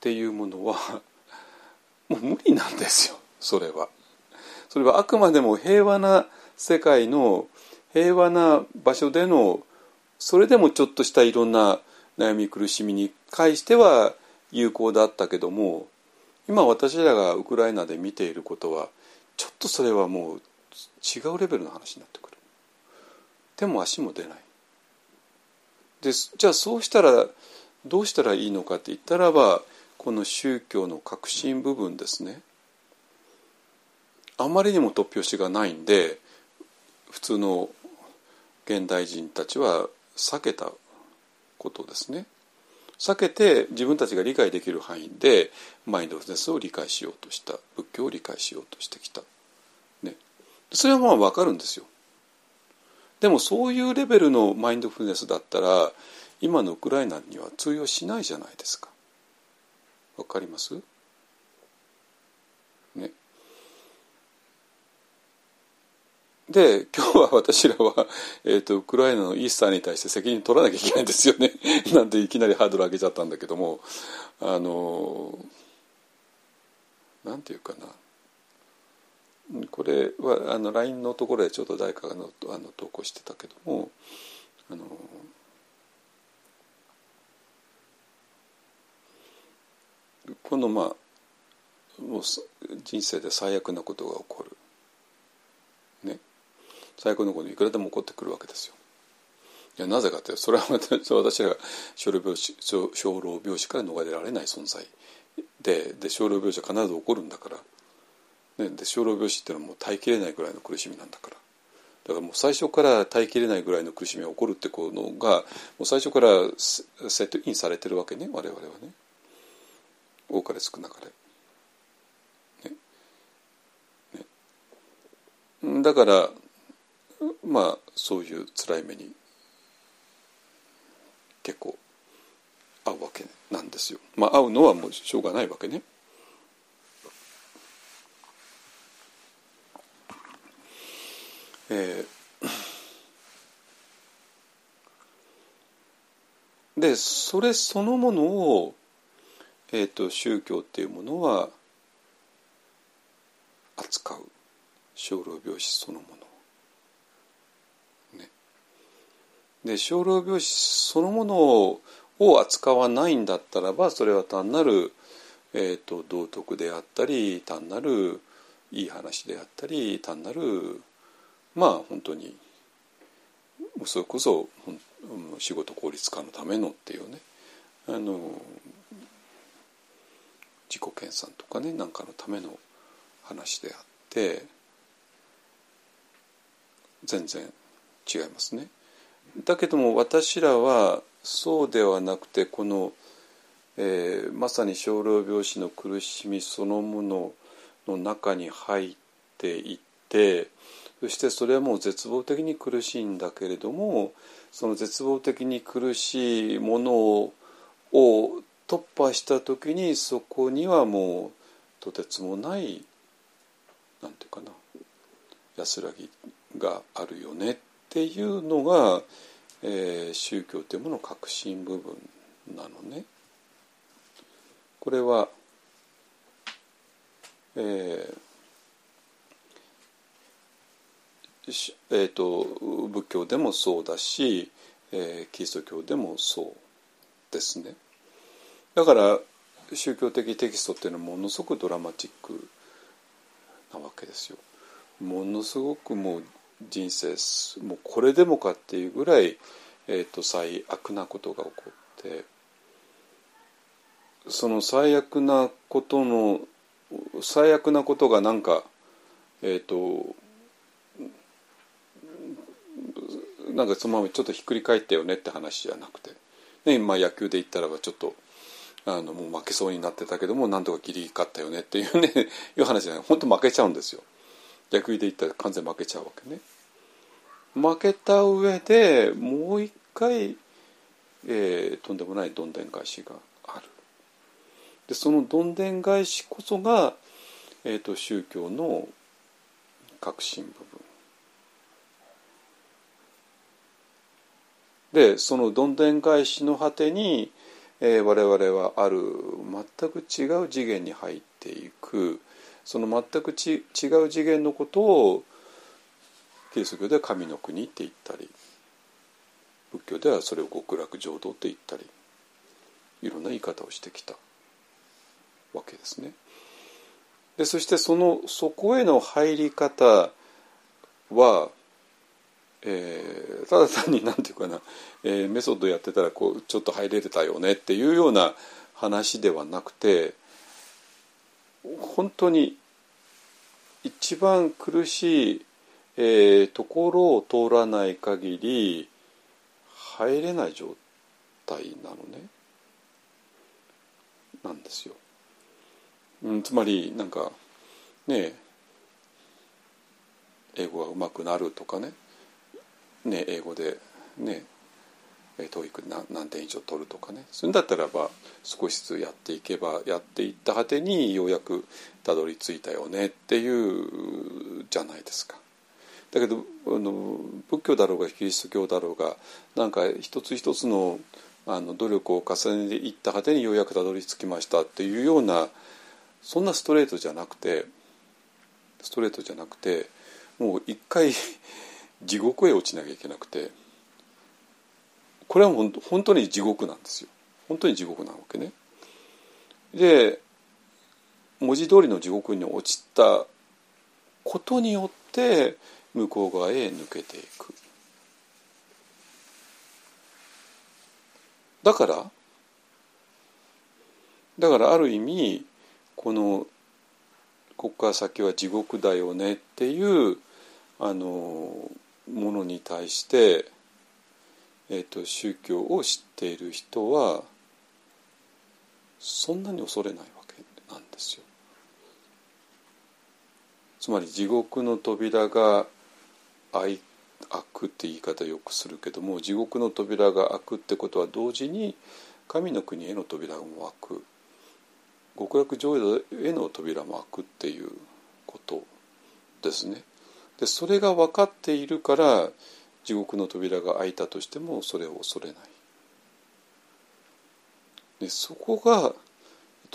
ていうものは もう無理なんですよそれは。それはあくまでも平和な世界の平和な場所でのそれでもちょっとしたいろんな悩み苦しみに対しては有効だったけども今私らがウクライナで見ていることはちょっとそれはもう違うレベルの話になってくる。手も足も出ない。でじゃあそうしたらどうしたらいいのかって言ったらばこの宗教の核心部分ですね。あまりにも突拍子がないんで普通の現代人たちは避けたことですね。避けて自分たちが理解できる範囲でマインドフルネスを理解しようとした仏教を理解しようとしてきた、ね、それはまあ分かるんですよ。でもそういうレベルのマインドフルネスだったら今のウクライナには通用しないじゃないですか。わかります？で今日は私らは、えーと、ウクライナのイースターに対して責任取らなきゃいけないんですよね。なんでいきなりハードル上げちゃったんだけどもあのなんていうかな。これはあの LINE のところでちょっと誰かがのあの投稿してたけどもあのこのまあもう人生で最悪なことが起こる。最悪のこといくらでも起こってくるわけですよ。いやなぜかってそれは私らが小老病死小老病死から逃れられない存在。でで小老病死は必ず起こるんだから、ね、で小老病死っていうのはもう耐えきれないぐらいの苦しみなんだから。だからもう最初から耐えきれないぐらいの苦しみが起こるってこのがもう最初からセットインされてるわけね我々はね。多かれ少なかれ、ね。ね、だからまあそういう辛い目に結構合うわけなんですよ。まあ合うのはもうしょうがないわけね。えー、でそれそのものをえーと、宗教っていうものは扱う生老病死そのもの。ね、で生老病死そのものを扱わないんだったらばそれは単なる、えーと、道徳であったり単なるいい話であったり単なるまあ本当にそれこそ仕事効率化のためのっていうねあの自己研鑽とかねなんかのための話であって全然違いますね。だけども私らはそうではなくてこの、えー、まさに生老病死の苦しみそのものの中に入っていってそしてそれはもう絶望的に苦しいんだけれどもその絶望的に苦しいものを突破した時にそこにはもうとてつもないなんていうかな安らぎがあるよね。っていうのが、えー、宗教というものの核心部分なのね。これは、えーえーと、と仏教でもそうだし、えー、キリスト教でもそうですね。だから宗教的テキストっていうのはものすごくドラマチックなわけですよ。ものすごくもう人生もうこれでもかっていうぐらい、えーと、最悪なことが起こってその最悪なことの最悪なことがなんかえっ、ー、となんかそのままちょっとひっくり返ったよねって話じゃなくて、ねまあ、野球で言ったらばちょっとあのもう負けそうになってたけどもなんとかギリギリ勝ったよねっていうねいう話じゃない。本当負けちゃうんですよ。逆にで言ったら完全負けちゃうわけね。負けた上でもう一回、えー、とんでもないどんでん返しがある。でそのどんでん返しこそが、えーと、宗教の核心部分。でそのどんでん返しの果てにえー、我々はある全く違う次元に入っていく。その全くち違う次元のことをキリスト教では神の国って言ったり仏教ではそれを極楽浄土って言ったりいろんな言い方をしてきたわけですね。でそしてそのそこへの入り方はえー、ただ単に何て言うかな、えー、メソッドやってたらこうちょっと入れてたよねっていうような話ではなくて本当に一番苦しい、えー、ところを通らない限り入れない状態なのね。なんですよ。うん、つまりなんかね英語がうまくなるとかねね英語でね TOEIC 何点以上取るとかねそれだったらば少しずつやっていけばやっていった果てにようやくたどり着いたよねっていうじゃないですか。だけどあの仏教だろうがキリスト教だろうがなんか一つ一つのあの努力を重ねていった果てにようやくたどり着きましたっていうようなそんなストレートじゃなくてストレートじゃなくてもう一回 地獄へ落ちなきゃいけなくてこれはもう本当に地獄なんですよ本当に地獄なわけね。で文字通りの地獄に落ちたことによって向こう側へ抜けていく。だからだからある意味このここから先は地獄だよねっていうあのものに対して、えーと、宗教を知っている人はそんなに恐れないわけなんですよ。つまり地獄の扉が開くって言い方よくするけども地獄の扉が開くってことは同時に神の国への扉も開く極楽浄土への扉も開くっていうことですね。でそれが分かっているから地獄の扉が開いたとしてもそれを恐れない。でそこが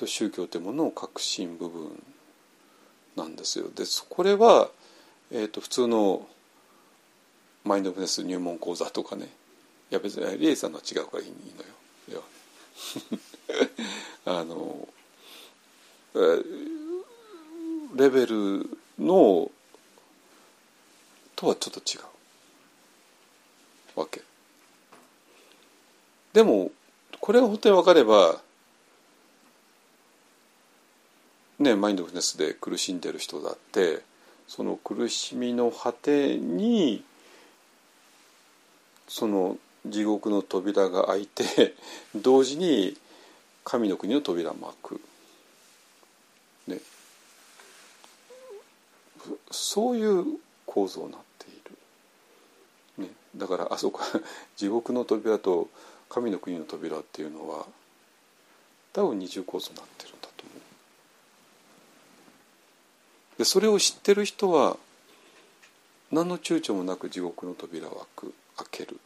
宗教というものの核心部分なんですよ。でこれは、えーと、普通のマインドフルネス入門講座とかねいや別にリエさんのは違うからいいのよ。あのレベルのとはちょっと違うわけ。でもこれが本当に分かればねマインドフルネスで苦しんでる人だってその苦しみの果てにその地獄の扉が開いて 同時に神の国の扉も開く。ね、そういう構造になっている、ね、だからあそこ 地獄の扉と神の国の扉っていうのは多分二重構造になってるんだと思う。でそれを知ってる人は何の躊躇もなく地獄の扉を開く。開ける。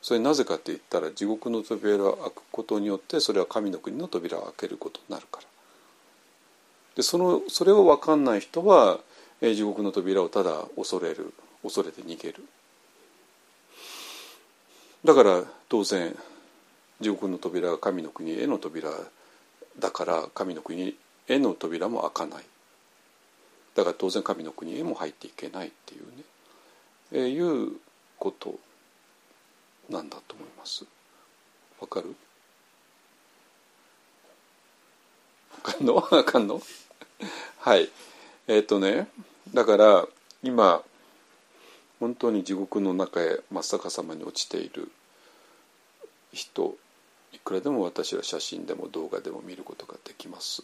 それなぜかって言ったら地獄の扉を開くことによってそれは神の国の扉を開けることになるから。でそのそれを分かんない人は、地獄の扉をただ恐れる。恐れて逃げる。だから当然地獄の扉が神の国への扉だから神の国への扉も開かない。だから当然神の国へも入っていけないっていうね、え、いうこと。なんだと思います？わかる？わかんの？わかんの？はい。えっ、ー、とねだから今本当に地獄の中へ真っ逆さまに落ちている人いくらでも私は写真でも動画でも見ることができます。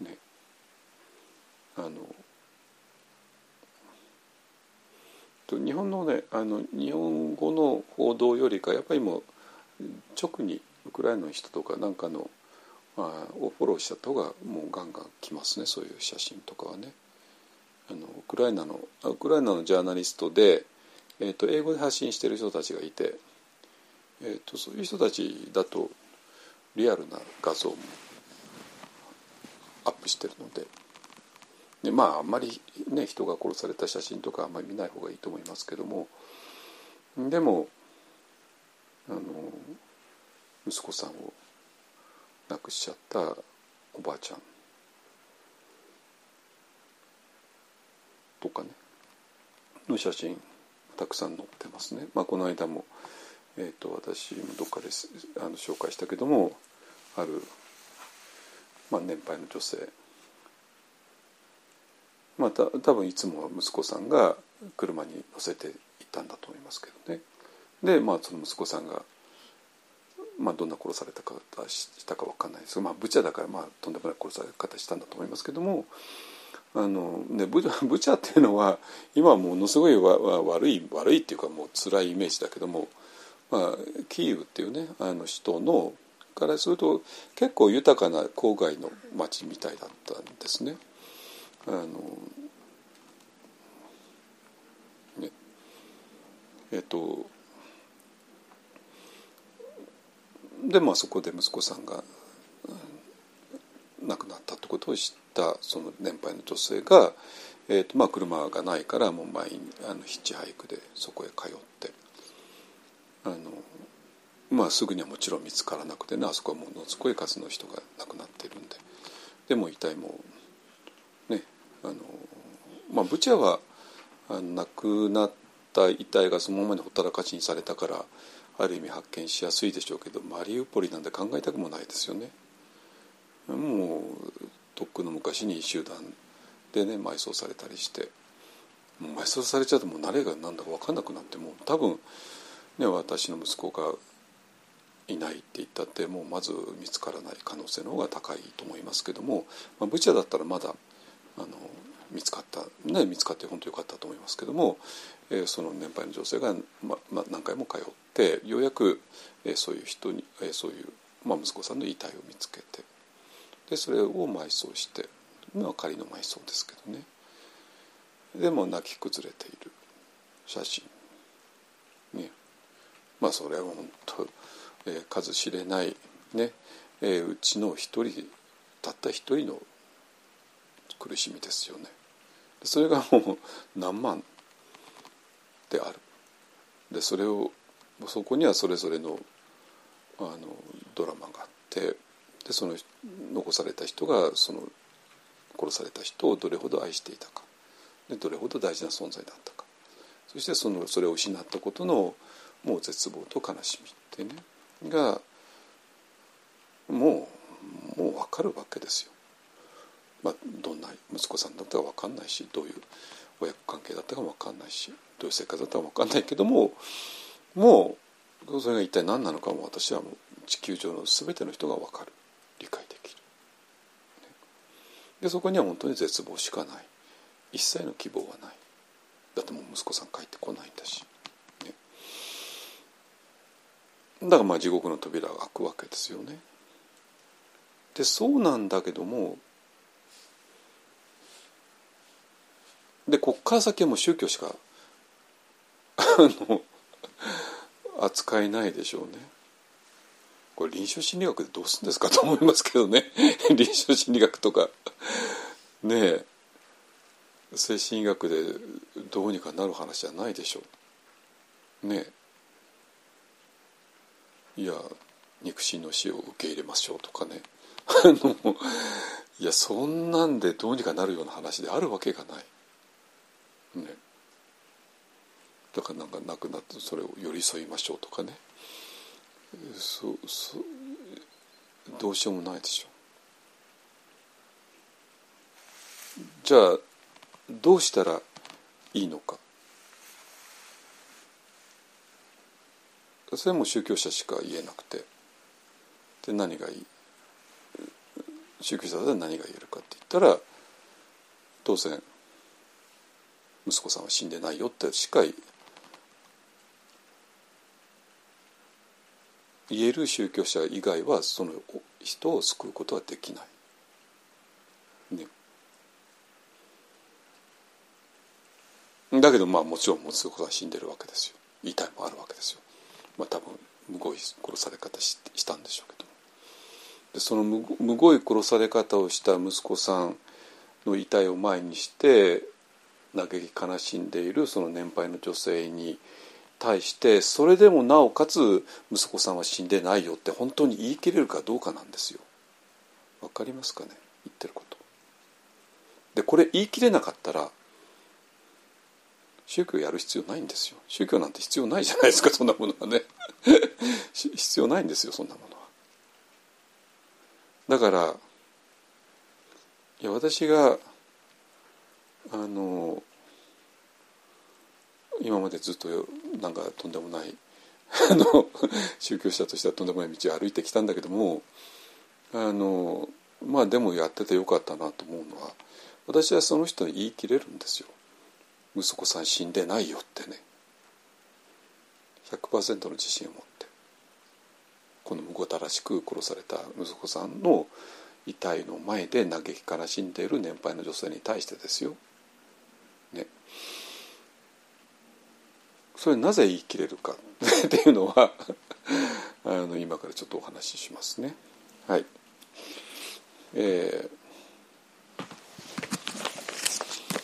ね。あの日本のねあの日本語の報道よりかやっぱりもう直にウクライナの人とかなんかのまあ、をフォローしちゃった方がもうガンガン来ますねそういう写真とかはね。あのウクライナのウクライナのジャーナリストで、えーと、英語で発信してる人たちがいて、えーと、そういう人たちだとリアルな画像もアップしてるのででまああんまりね人が殺された写真とかあんまり見ない方がいいと思いますけども。でもあの息子さんを亡くしちゃったおばあちゃん。とかね。の写真たくさん載ってますね。まあ、この間も、えーと、私もどっかであの紹介したけどもある、まあ、年配の女性また多分いつもは息子さんが車に乗せて行ったんだと思いますけどね。でまあその息子さんがまあ、どんな殺された方したか分かんないですが、まあ、ブチャだから、まあ、とんでもない殺され方したんだと思いますけどもあの、ね、ブチャブチャっていうのは今はものすごいわ悪い悪いっていうかもう辛いイメージだけども、まあ、キーウっていうねあの首都のからすると結構豊かな郊外の町みたいだったんですね。あのねえっとでまあそこで息子さんが亡くなったってことを知ったその年配の女性が、えーとまあ、車がないからもう毎日あのヒッチハイクでそこへ通ってあの、まあ、すぐにはもちろん見つからなくてねあそこはものすごい数の人が亡くなっているんででも遺体もあの、まあ、ブチャは亡くなった遺体がそのままにほったらかしにされたからある意味発見しやすいでしょうけどマリウポリなんて考えたくもないですよね。もうとっくの昔に集団でね埋葬されたりして埋葬されちゃうともう誰が何だか分かんなくなってもう多分ね私の息子がいないって言ったってもうまず見つからない可能性の方が高いと思いますけども、まあ、ブチャだったらまだあの見つかったね見つかって本当よかったと思いますけども、えー、その年配の女性が、まま何回も通ってようやく、えー、そういう人に、えー、そういう、まあ、息子さんの遺体を見つけてでそれを埋葬して今は仮の埋葬ですけどね。でも泣き崩れている写真。ね。まあそれは本当、えー、数知れないね、えー、うちの一人たった一人の苦しみですよね。それがもう何万である。でそれをそこにはそれぞれのあのドラマがあってでその残された人がその殺された人をどれほど愛していたか。でどれほど大事な存在だったか。そしてそのそれを失ったことのもう絶望と悲しみってねがもうもう分かるわけですよ。まあ、どんな息子さんだったか分かんないしどういう親子関係だったか分かんないしどういう生活だったか分かんないけどももうそれが一体何なのかも私はもう地球上の全ての人が分かる。理解できる。でそこには本当に絶望しかない。一切の希望はない。だってもう息子さん帰ってこないんだし、ね、だからまあ地獄の扉が開くわけですよね。でそうなんだけどもでこっから先はもう宗教しかあの扱えないでしょうね。これ臨床心理学でどうするんですかと思いますけどね。臨床心理学とか。ねえ。精神医学でどうにかなる話じゃないでしょう。ねえ。いや肉親の死を受け入れましょうとかね。あのいやそんなんでどうにかなるような話であるわけがない。ね、だからなんか亡くなってそれを寄り添いましょうとかね。そうそうどうしようもないでしょ。じゃあどうしたらいいのか。それも宗教者しか言えなくて。で何がいい？宗教者だったら何が言えるかって言ったら当然息子さんは死んでないよってしか言える宗教者以外はその人を救うことはできない。ね、だけどまあもちろん息子さん死んでるわけですよ遺体もあるわけですよ。まあ多分むごい殺され方ししたんでしょうけどでそのむごい殺され方をした息子さんの遺体を前にして嘆き悲しんでいるその年配の女性に対してそれでもなおかつ息子さんは死んでないよって本当に言い切れるかどうかなんですよ。わかりますかね？言ってること。でこれ言い切れなかったら宗教やる必要ないんですよ。宗教なんて必要ないじゃないですかそんなものはね 必要ないんですよそんなものは。だからいや私があの今までずっとなんかとんでもない あの宗教者としてはとんでもない道を歩いてきたんだけどもあのまあでもやっててよかったなと思うのは私はその人に言い切れるんですよ息子さん死んでないよってね100%の自信を持ってこのむごたらしく殺された息子さんの遺体の前で嘆き悲しんでいる年配の女性に対してですよ。ね。それなぜ言い切れるか っていうのは あの今からちょっとお話ししますね。はい。えー、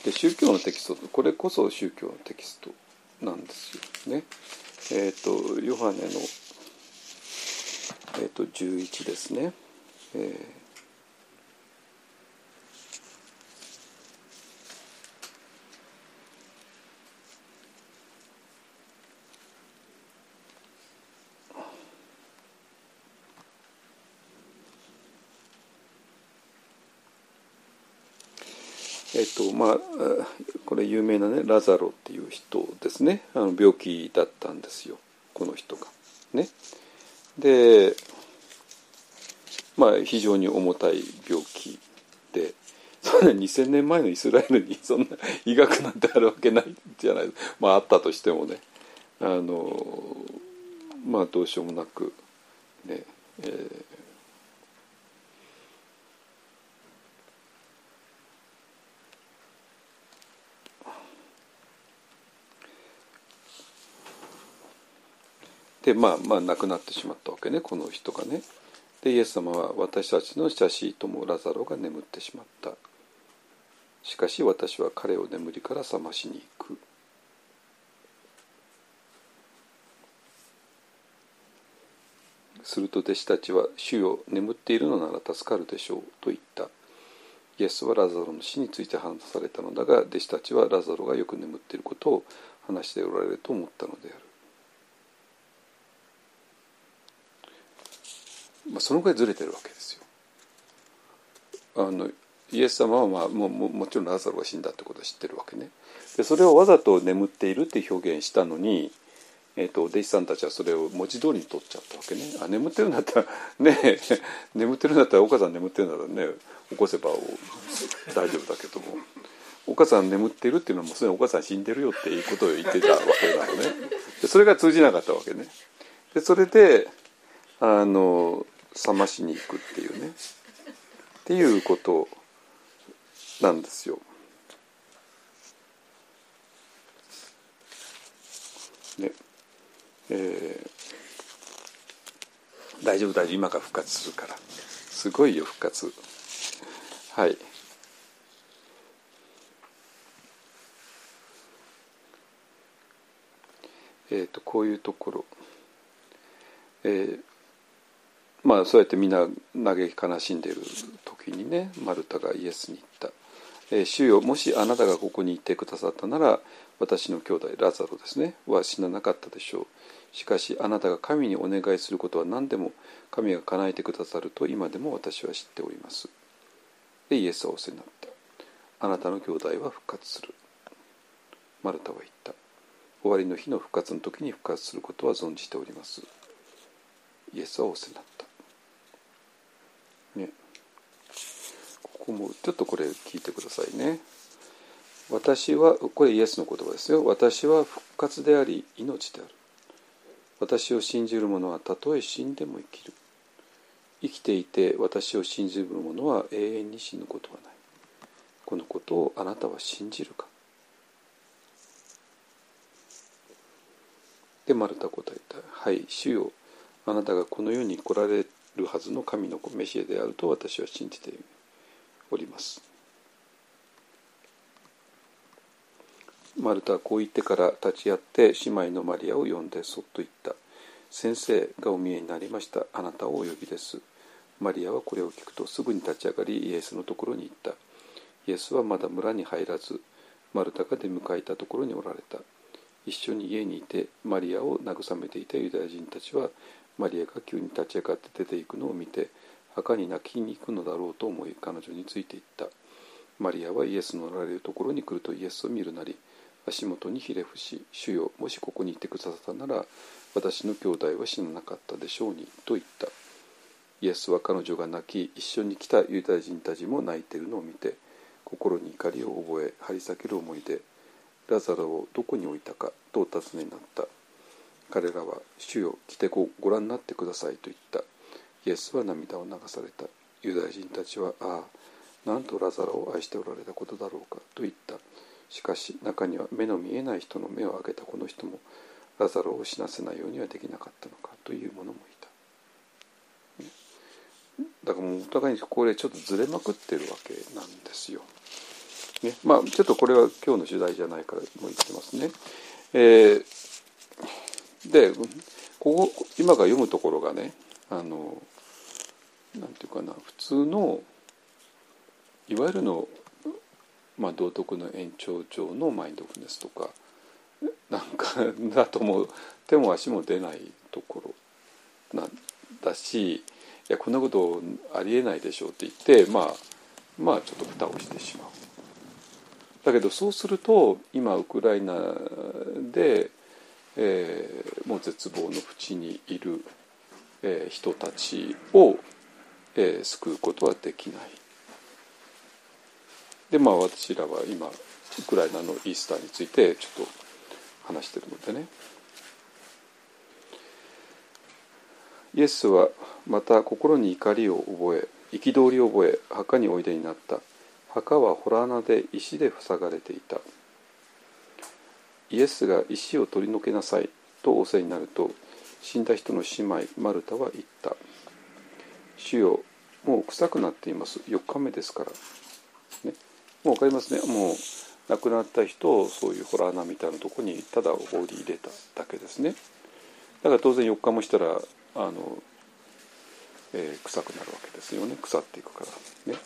で宗教のテキストこれこそ宗教のテキストなんですよね。えっ、ー、とヨハネのえっ、ー、と11ですね。えーまあこれ有名なねラザロっていう人ですね。あの病気だったんですよ。この人が。ね。でまあ非常に重たい病気で。そんな2000年前のイスラエルに そんな医学なんてあるわけないじゃない。まああったとしてもね。あのまあどうしようもなくね、えーでまあまあ亡くなってしまったわけねこの人がね。でイエス様は私たちの親しい友ラザロが眠ってしまった。しかし私は彼を眠りから覚ましに行く。すると弟子たちは「主よ眠っているのなら助かるでしょう」と言った。イエスはラザロの死について話されたのだが弟子たちはラザロがよく眠っていることを話しておられると思ったのである。まあ、そのぐらいずれてるわけですよ。あのイエス様は、まあ、もももちろんラザロが死んだってことを知ってるわけね。でそれをわざと眠っているって表現したのに、えーと、弟子さんたちはそれを文字通りに取っちゃったわけね。あ眠ってるんだったらね眠ってるんだったらお母さん眠ってるんだったらね起こせば大丈夫だけども。お母さん眠ってるっていうのはもうすでにお母さん死んでるよっていうことを言ってたわけなのねでそれが通じなかったわけねでそれであの冷ましに行くっていうね。っていうことなんですよ。ねえー、大丈夫大丈夫今から復活するから。すごいよ復活。はい。えっ、ー、とこういうところ。えー、まあそうやってみんな嘆き悲しんでいる時にねマルタがイエスに言った「えー、主よもしあなたがここにいてくださったなら私の兄弟ラザロですねは死ななかったでしょう」しかしあなたが神にお願いすることは何でも神が叶えてくださると今でも私は知っております。でイエスはお世になった。あなたの兄弟は復活する。マルタは言った。終わりの日の復活の時に復活することは存じております。イエスはお世になった。ね、ここもちょっとこれ聞いてくださいね。私はこれイエスの言葉ですよ。私は復活であり命である。私を信じる者はたとえ死んでも生きる。生きていて私を信じる者は永遠に死ぬことはない。このことをあなたは信じるかでマルタ答えた。はい、主よ。あなたがこの世に来られてるはずの神の子メシエであると私は信じております。マルタはこう言ってから立ち会って姉妹のマリアを呼んでそっと言った。先生がお見えになりました。あなたをお呼びです。マリアはこれを聞くとすぐに立ち上がりイエスのところに行った。イエスはまだ村に入らず、マルタが出迎えたところにおられた。一緒に家にいてマリアを慰めていたユダヤ人たちはマリアが急に立ち上がって出ていくのを見て墓に泣きに行くのだろうと思い彼女についていった。マリアはイエスのおられるところに来るとイエスを見るなり足元にひれ伏し「主よもしここにいてくださったなら私の兄弟は死ななかったでしょうに」と言った。イエスは彼女が泣き一緒に来たユダヤ人たちも泣いているのを見て心に怒りを覚え張り裂ける思いでラザロをどこに置いたかとお尋ねになった。彼らは「主よ来てごご覧になってください」と言った。イエスは涙を流された。ユダヤ人たちは「ああなんとラザロを愛しておられたことだろうか」と言った。しかし中には目の見えない人の目を開けたこの人もラザロを死なせないようにはできなかったのかという者もいた。だからもうお互いにこれちょっとずれまくってるわけなんですよ。ね、まあちょっとこれは今日の主題じゃないからもう言ってますね。えー、でここ今が読むところがねあのなんていうかな普通のいわゆるの、まあ、道徳の延長上のマインドフルネスとかなんか だとも手も足も出ないところなんだしいやこんなことありえないでしょうって言ってまあまあちょっと蓋をしてしまう。だけどそうすると今ウクライナで、えー、もう絶望の淵にいる、えー、人たちを、えー、救うことはできない。でまあ私らは今ウクライナのイースターについてちょっと話してるのでね。イエスはまた心に怒りを覚え憤りを覚え墓においでになった墓は洞穴で石で塞がれていたイエスが石を取り除けなさいと仰せになると死んだ人の姉妹マルタは言った。主よもう臭くなっています。4日目ですから、ね、もう分かりますね。もう亡くなった人をそういう洞穴みたいなとこにただ放り入れただけですね。だから当然4日もしたらあの、えー、臭くなるわけですよね。腐っていくから。ね。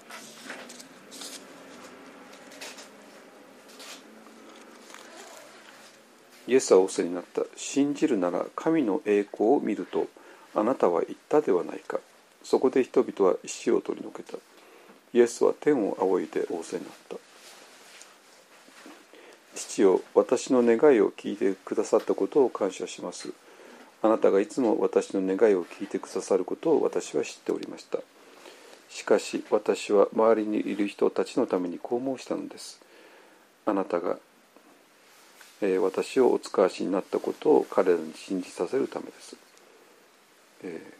イエスは仰せになった。信じるなら神の栄光を見るとあなたは言ったではないか。そこで人々は石を取り除けた。イエスは天を仰いで仰せになった。父よ私の願いを聞いてくださったことを感謝します。あなたがいつも私の願いを聞いてくださることを私は知っておりました。しかし私は周りにいる人たちのためにこう申したのです。あなたが、え、私をお使わしになったことを彼らに信じさせるためです、え、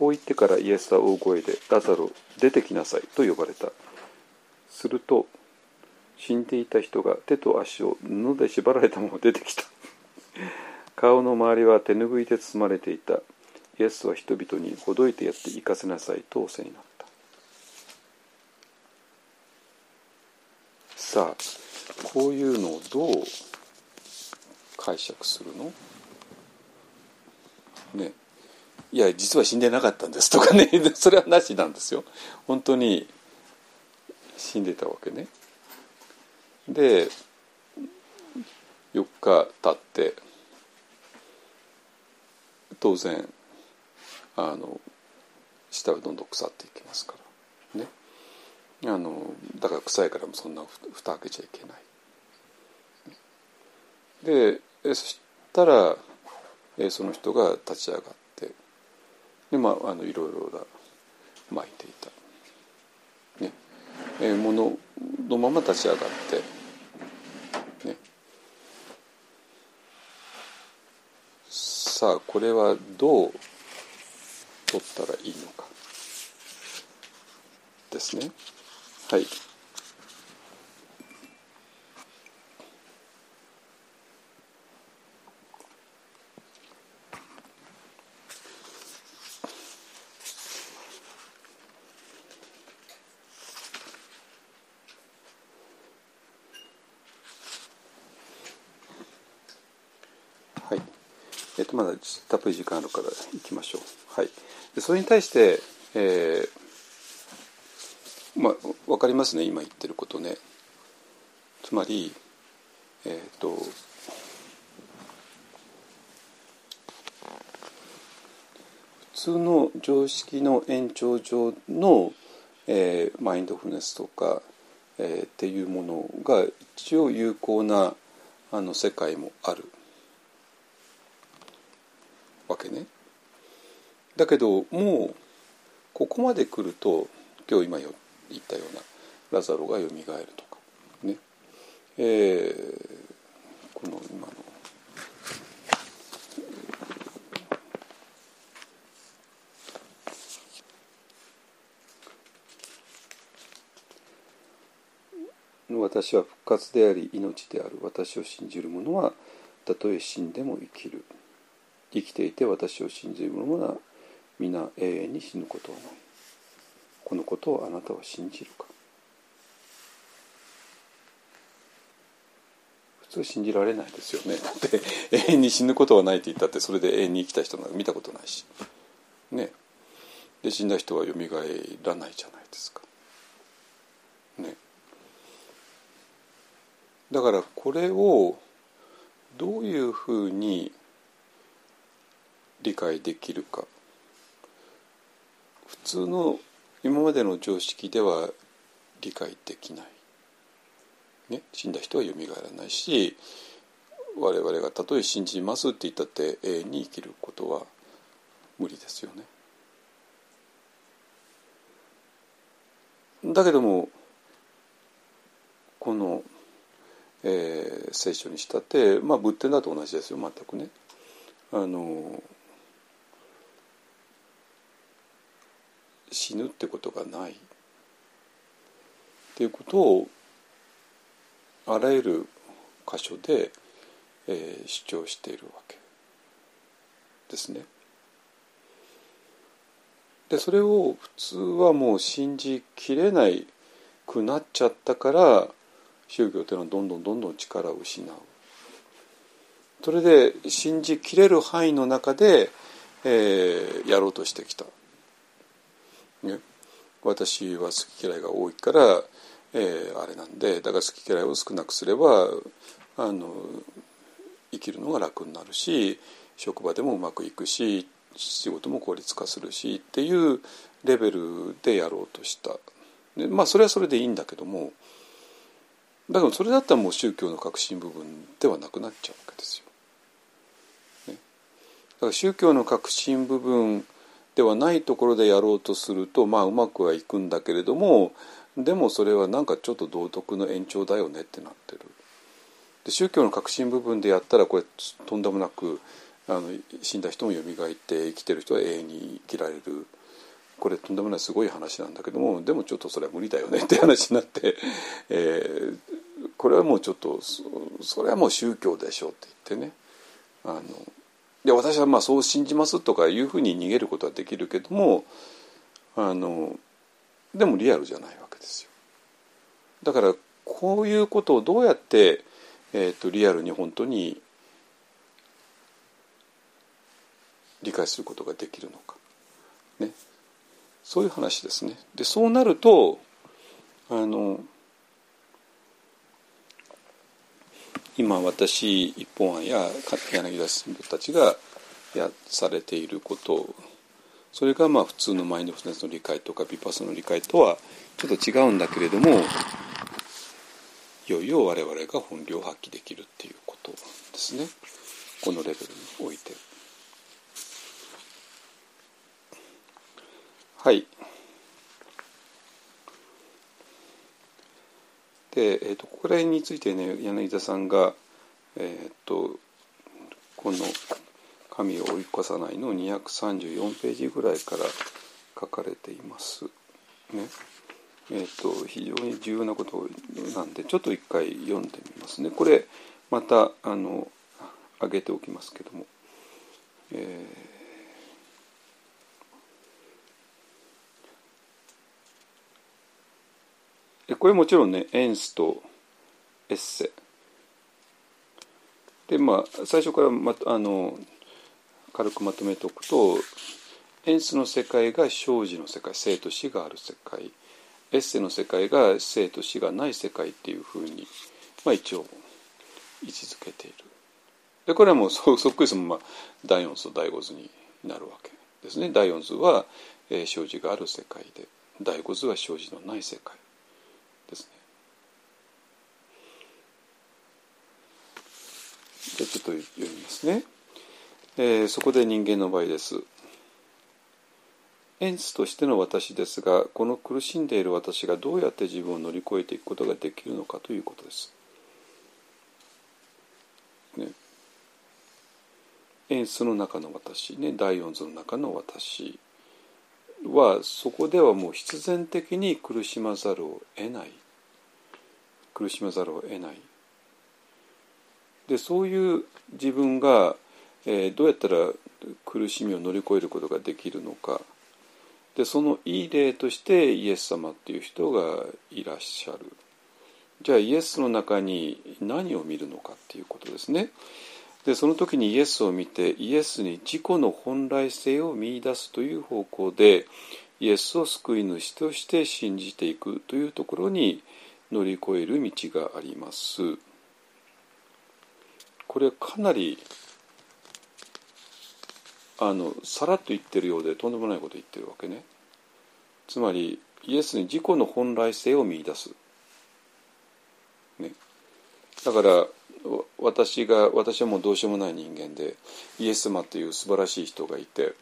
こう言ってからイエスは大声で「ラザロ出てきなさい」と呼ばれた。すると死んでいた人が手と足を布で縛られたまま出てきた。顔の周りは手ぬぐいで包まれていた。イエスは人々にほどいてやって行かせなさいと仰せになった。さあこういうのをどう解釈するの？ね。いや実は死んでなかったんですとかね。それはなしなんですよ。本当に死んでたわけね。で4日経って当然あの下はどんどん腐っていきますから。ね。あのだから臭いからもそんな蓋開けちゃいけない。でそしたらその人が立ち上がってでまああのいろいろな巻いていた、ね。えもののまま立ち上がってね。さあこれはどう取ったらいいのか。ですね。はい。えっと、まだたっぷり時間あるからいきましょう。はい、でそれに対して、えー、まあ、分かりますね今言ってることね。つまり、えっ、ー、と普通の常識の延長上の、えー、マインドフルネスとか、えーっていうものが一応有効なあの世界もあるわけね。だけどもうここまで来ると今日今言ったようなラザロがよみがえるとかね、えーこの今の私は復活であり命である私を信じる者はたとえ死んでも生きる生きていて私を信じる者は皆永遠に死ぬことはないこのことをあなたは信じるか。普通信じられないですよね。だって永遠に死ぬことはないって言ったってそれで永遠に生きた人なんか見たことないし。ね。で死んだ人はよみがえらないじゃないですか。ね。だからこれをどういうふうに理解できるか普通の今までの常識では理解できない、ね、死んだ人はよみがえらないし我々がたとえ信じますって言ったって永遠に生きることは無理ですよね。だけどもこの、えー、聖書にしたってまあ仏典だと同じですよ全くね。あの死ぬってことがないっていうことをあらゆる箇所で、えー、主張しているわけですね。でそれを普通はもう信じきれないくなっちゃったから宗教というのはどんどんどんどん力を失う。それで信じきれる範囲の中で、えー、やろうとしてきた。ね、私は好き嫌いが多いから、えー、あれなんでだから好き嫌いを少なくすればあの生きるのが楽になるし職場でもうまくいくし仕事も効率化するしっていうレベルでやろうとした。でまあそれはそれでいいんだけどもだけどそれだったらもう宗教の核心部分ではなくなっちゃうわけですよ。ね、だから宗教の核心部分ではないところでやろうとするとまあうまくはいくんだけれどもでもそれはなんかちょっと道徳の延長だよねってなってる。で宗教の核心部分でやったらこれとんでもなくあの死んだ人も蘇って生きてる人は永遠に生きられるこれとんでもないすごい話なんだけどもでもちょっとそれは無理だよねって話になって、えー、これはもうちょっとそれはもう宗教でしょうって言ってねあので私はまあそう信じますとかいうふうに逃げることはできるけどもあのでもリアルじゃないわけですよ。だからこういうことをどうやって、えーと、リアルに本当に理解することができるのか、ね、そういう話ですね。でそうなるとあの今私一本案や柳田新聞たちがやされていることそれがまあ普通のマインドフルネスの理解とかビパスの理解とはちょっと違うんだけれどもいよいよ我々が本領を発揮できるっていうことですねこのレベルにおいて。はい。で、えーと、これについてね柳田さんが、えーと、この「神を追い越さない」の234ページぐらいから書かれています。ねえーと、非常に重要なことなんでちょっと一回読んでみますね。これまたあの上げておきますけども。えーこれもちろんねエンスとエッセ。でまあ最初からまあの軽くまとめておくとエンスの世界が生児の世界生と死がある世界エッセの世界が生と死がない世界っていうふうに、まあ、一応位置づけている。でこれはもうそっくりそのまま第四図と第五図になるわけですね。第四図は、えー、生児がある世界で第五図は生児のない世界ですねちょっと読みますね、えーそこで人間の場合です。エンスとしての私ですがこの苦しんでいる私がどうやって自分を乗り越えていくことができるのかということです。ね、エンスの中の私ね。第四図の中の私。はそこではもう必然的に苦しまざるを得ない。苦しまざるを得ない。でそういう自分が、えーどうやったら苦しみを乗り越えることができるのか。でそのいい例としてイエス様っていう人がいらっしゃる。じゃあイエスの中に何を見るのかっていうことですね。でその時にイエスを見てイエスに自己の本来性を見出すという方向でイエスを救い主として信じていくというところに乗り越える道があります。これかなりあのさらっと言ってるようでとんでもないこと言ってるわけね。つまりイエスに自己の本来性を見出す、ね、だから私が私はもうどうしようもない人間でイエス様という素晴らしい人がいて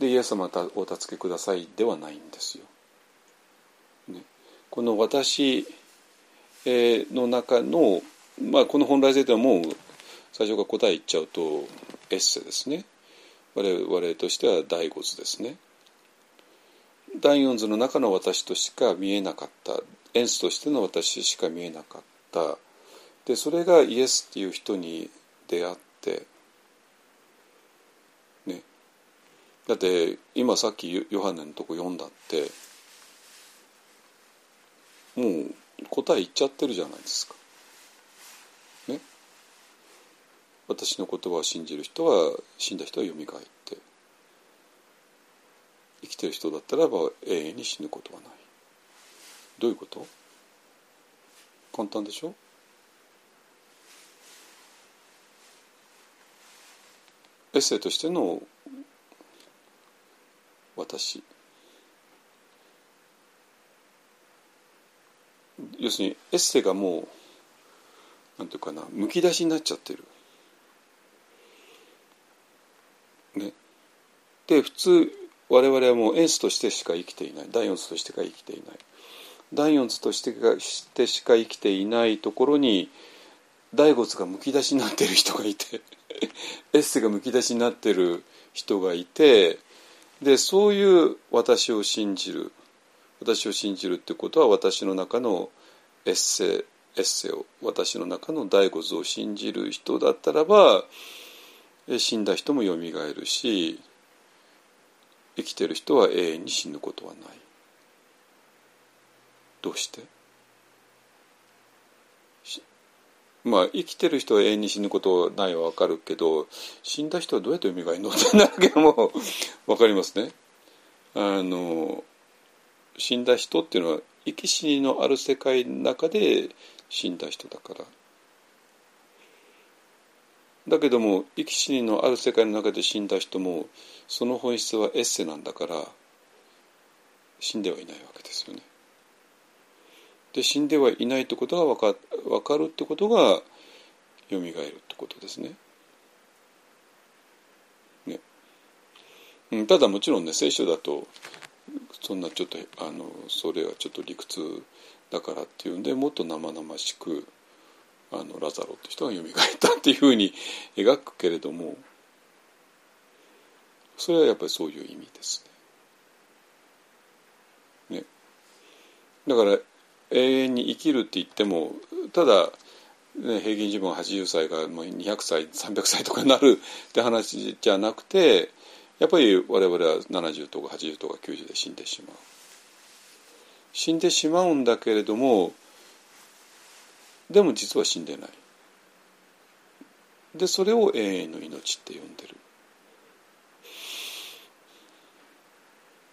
でイエス様たお助けくださいではないんですよ。ね、この私の中の、まあ、この本来性というのはもう最初から答え言っちゃうとエッセですね。我々としては第五図ですね。第四図の中の私としか見えなかったエンスとしての私しか見えなかったでそれがイエスっていう人に出会ってねだって今さっきヨハネのとこ読んだってもう答え言っちゃってるじゃないですか。ね私の言葉を信じる人は死んだ人は蘇って生きてる人だったらば永遠に死ぬことはない。どういうこと？簡単でしょ？エッセイとしての私。要するにエッセイがもうなんていうかなむき出しになっちゃってる。ね、で普通我々はもうエースとしてしか生きていない。第四図としてしか生きていない。第四図としてしか生きていないところに第五図がむき出しになってる人がいて エッセがむき出しになってる人がいてでそういう私を信じる私を信じるってことは私の中のエッセエッセを私の中の第五図を信じる人だったらば死んだ人もよみがえるし生きてる人は永遠に死ぬことはないどうして？まあ生きてる人は永遠に死ぬことはないは分かるけど死んだ人はどうやってよみがえるのってなるけども 分かりますね。あの死んだ人っていうのは生き死にのある世界の中で死んだ人だから。だけども生き死にのある世界の中で死んだ人もその本質はエッセなんだから死んではいないわけですよね。で死んではいないってことが分か分かるってことがよみがえるってことですね。ねうん、ただもちろんね聖書だとそんなちょっとあのそれはちょっと理屈だからっていうんでもっと生々しくあのラザロって人が蘇ったっていうふうに描くけれどもそれはやっぱりそういう意味ですね。ねだから永遠に生きるって言ってもただ、ね、平均寿命80歳が200歳300歳とかになるって話じゃなくてやっぱり我々は70とか80とか90で死んでしまう。死んでしまうんだけれどもでも実は死んでない。でそれを永遠の命って呼んでる。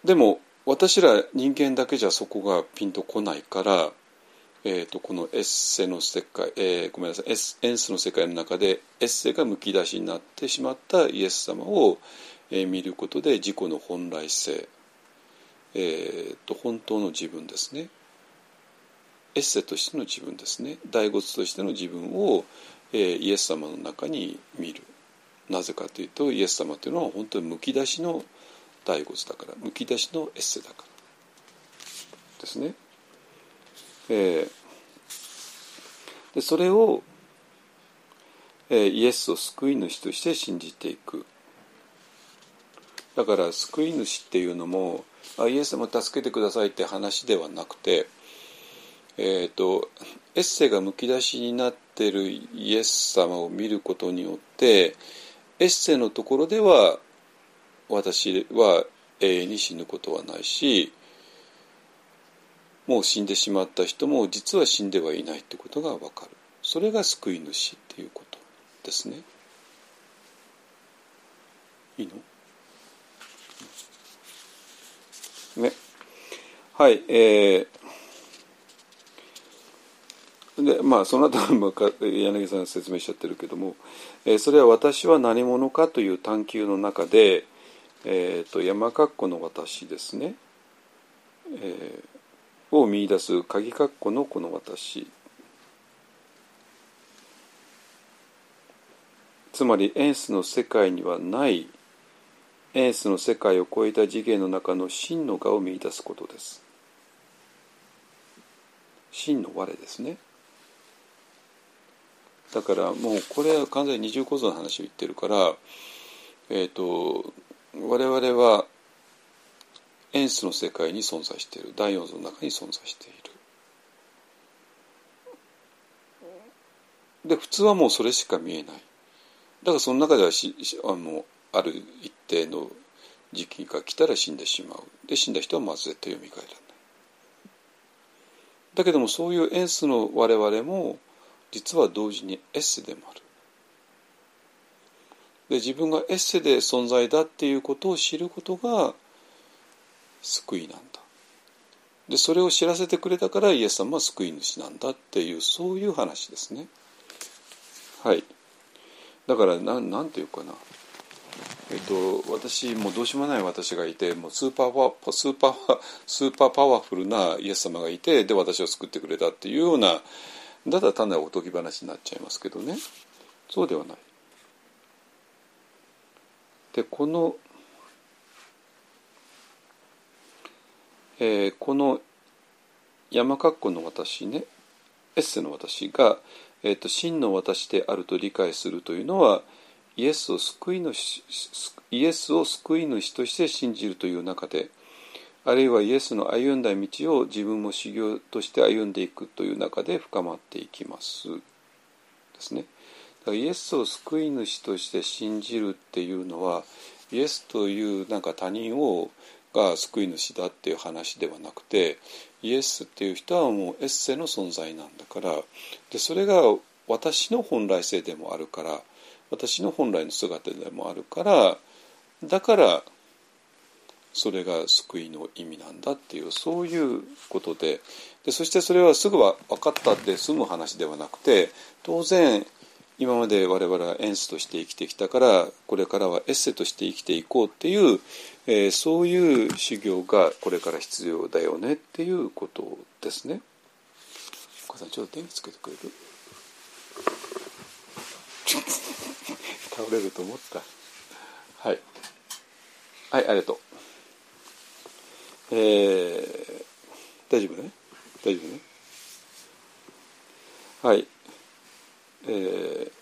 でも私ら人間だけじゃそこがピンとこないから、えー、とこのエッセの世界、えー、ごめんなさい。エエンスの世界の中でエッセがむき出しになってしまったイエス様を、えー見ることで自己の本来性、えー、と本当の自分ですね。エッセとしての自分ですね。大骨としての自分を、えー、イエス様の中に見る。なぜかというとイエス様というのは本当にむき出しの大骨だから。むき出しのエッセだからですね。えー、でそれを、えー、イエスを救い主として信じていく。だから救い主っていうのもあイエス様助けてくださいって話ではなくて、えーと、エッセがむき出しになってるイエス様を見ることによってエッセのところでは私は永遠に死ぬことはないしもう死んでしまった人も実は死んではいないってことが分かる。それが救い主っていうことですね。いいの？ね。はいえー、でまあその後柳さんが説明しちゃってるけども、えー、それは私は何者かという探求の中で、えーと、山括弧の私ですね、えー、を見出す鍵括弧のこの私。つまりエンスの世界にはないエースの世界を超えた次元の中の真の我を見出すことです。真の我ですね。だからもうこれは完全に二重構造の話を言ってるからえ、ー、と我々はエンスの世界に存在している。第四図の中に存在している。で普通はもうそれしか見えない。だからその中ではしあのある一定の時期が来たら死んでしまう。で死んだ人はまず絶対蘇らない。だけどもそういうエンスの我々も実は同時にエッセでもある。で自分がエッセで存在だっていうことを知ることが救いなんだ。でそれを知らせてくれたからイエス様は救い主なんだっていうそういう話ですね。はい。だからななんていうかな。えっと、私もうどうしようもない私がいてもうスーパーパスーパースーパーパワフルなイエス様がいてで私を救ってくれたっていうようなだたら単なるおとぎ話になっちゃいますけどねそうではない。でこの、えー、この山括弧の私ねエッセの私が、えーと真の私であると理解するというのはイエスを救い主イエスを救い主として信じるという中であるいはイエスの歩んだ道を自分も修行として歩んでいくという中で深まっていきますですね。だからイエスを救い主として信じるっていうのはイエスというなんか他人をが救い主だっていう話ではなくてイエスっていう人はもうエッセの存在なんだからでそれが私の本来性でもあるから私の本来の姿でもあるからだからそれが救いの意味なんだっていうそういうことで。でそしてそれはすぐは分かったで済む話ではなくて当然今まで我々はエンスとして生きてきたからこれからはエッセとして生きていこうっていう、えー、そういう修行がこれから必要だよねっていうことですね。お母さんちょっと電気つけてくれる？倒れると思った。はい。はいありがとう。えー、大丈夫ね？大丈夫ね？はい。えー、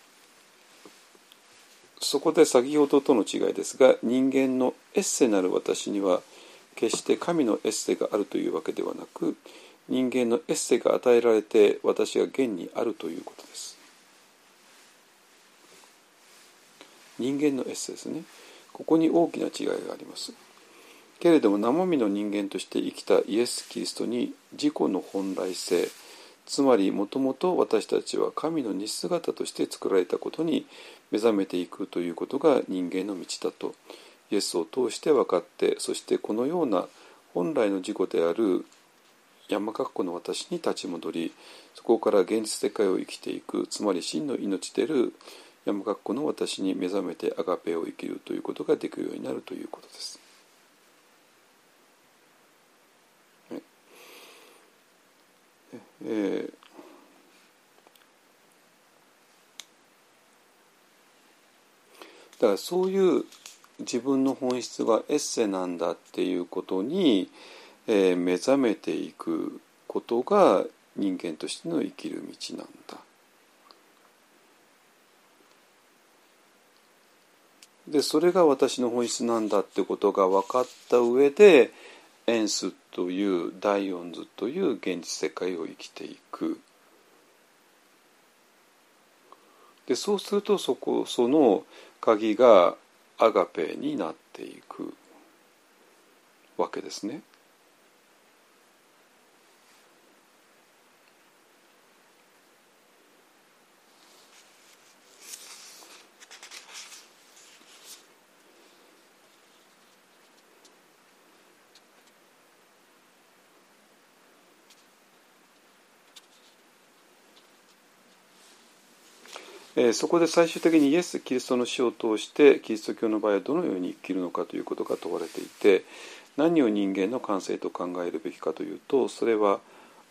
そこで先ほどとの違いですが人間のエッセなる私には決して神のエッセがあるというわけではなく人間のエッセが与えられて私が現にあるということです。人間のエッセですね。ここに大きな違いがあります。けれども生身の人間として生きたイエス・キリストに自己の本来性つまりもともと私たちは神の似姿として作られたことに目覚めていくということが人間の道だとイエスを通して分かってそしてこのような本来の自己である山括弧の私に立ち戻りそこから現実世界を生きていくつまり真の命である山学校の私に目覚めてアガペを生きるということができるようになるということです。えーだからそういう自分の本質がエッセなんだっていうことに、えー目覚めていくことが人間としての生きる道なんだ。でそれが私の本質なんだってことが分かった上でエンスという第四図という現実世界を生きていく。でそうするとそこその鍵がアガペになっていくわけですね。えそこで最終的にイエス・キリストの死を通してキリスト教の場合はどのように生きるのかということが問われていて何を人間の感性と考えるべきかというとそれは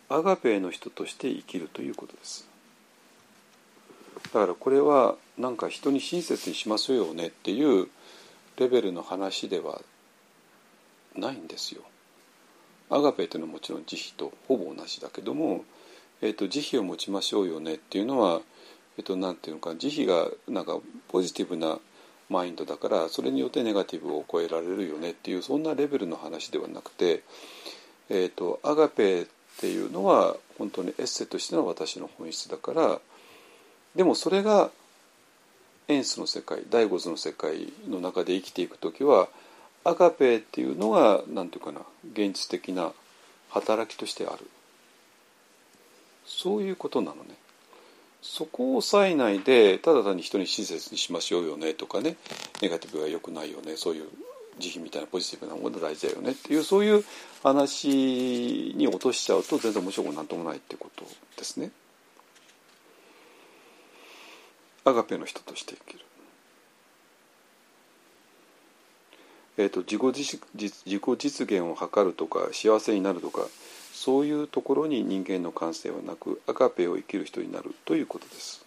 アガペの人として生きるということです。だからこれはなんか人に親切にしますよねっていうレベルの話ではないんですよ。アガペというのはもちろん慈悲とほぼ同じだけども、えー、と慈悲を持ちましょうよねっていうのはえっと、なんていうか慈悲がなんかポジティブなマインドだからそれによってネガティブを超えられるよねっていうそんなレベルの話ではなくて、えっと、アガペっていうのは本当にエッセとしての私の本質だからでもそれがエンスの世界第五図の世界の中で生きていく時はアガペっていうのがなんていうかな現実的な働きとしてあるそういうことなのね。そこを抑えないでただ単に人に親切にしましょうよねとかねネガティブは良くないよねそういう慈悲みたいなポジティブなもの大事だよねっていうそういう話に落としちゃうと全然面白くなんともないってことですね。アガペの人として生きる。えーと、自己実自己実現を図るとか幸せになるとかそういうところに人間の感性はなくアガペを生きる人になるということです。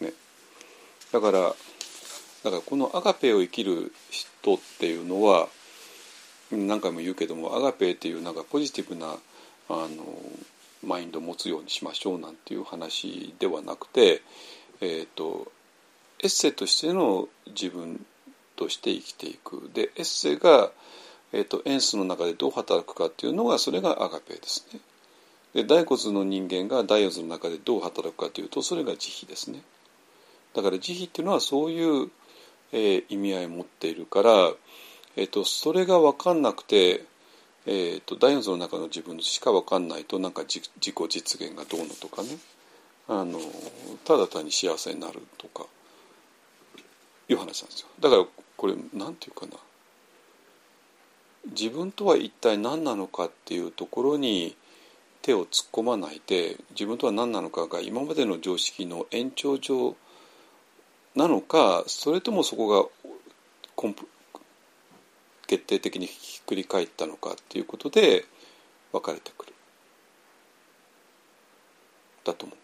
ね、だからだからこのアガペを生きる人っていうのは何回も言うけどもアガペっていうなんかポジティブなあのマインドを持つようにしましょうなんていう話ではなくて、えーと、エッセとしての自分として生きていくでエッセがえーと、エンスの中でどう働くかっていうのがそれがアガペですね。で大骨の人間が大骨の中でどう働くかというとそれが慈悲ですね。だから慈悲っていうのはそういう、えー、意味合いを持っているから、えーと、それが分かんなくて、えーと、大骨の中の自分しか分かんないとなんか自己実現がどうのとかねあのただ単に幸せになるとかいう話なんですよ。だからこれなんていうかな自分とは一体何なのかっていうところに手を突っ込まないで自分とは何なのかが今までの常識の延長上なのかそれともそこが決定的にひっくり返ったのかっていうことで分かれてくるだと思う。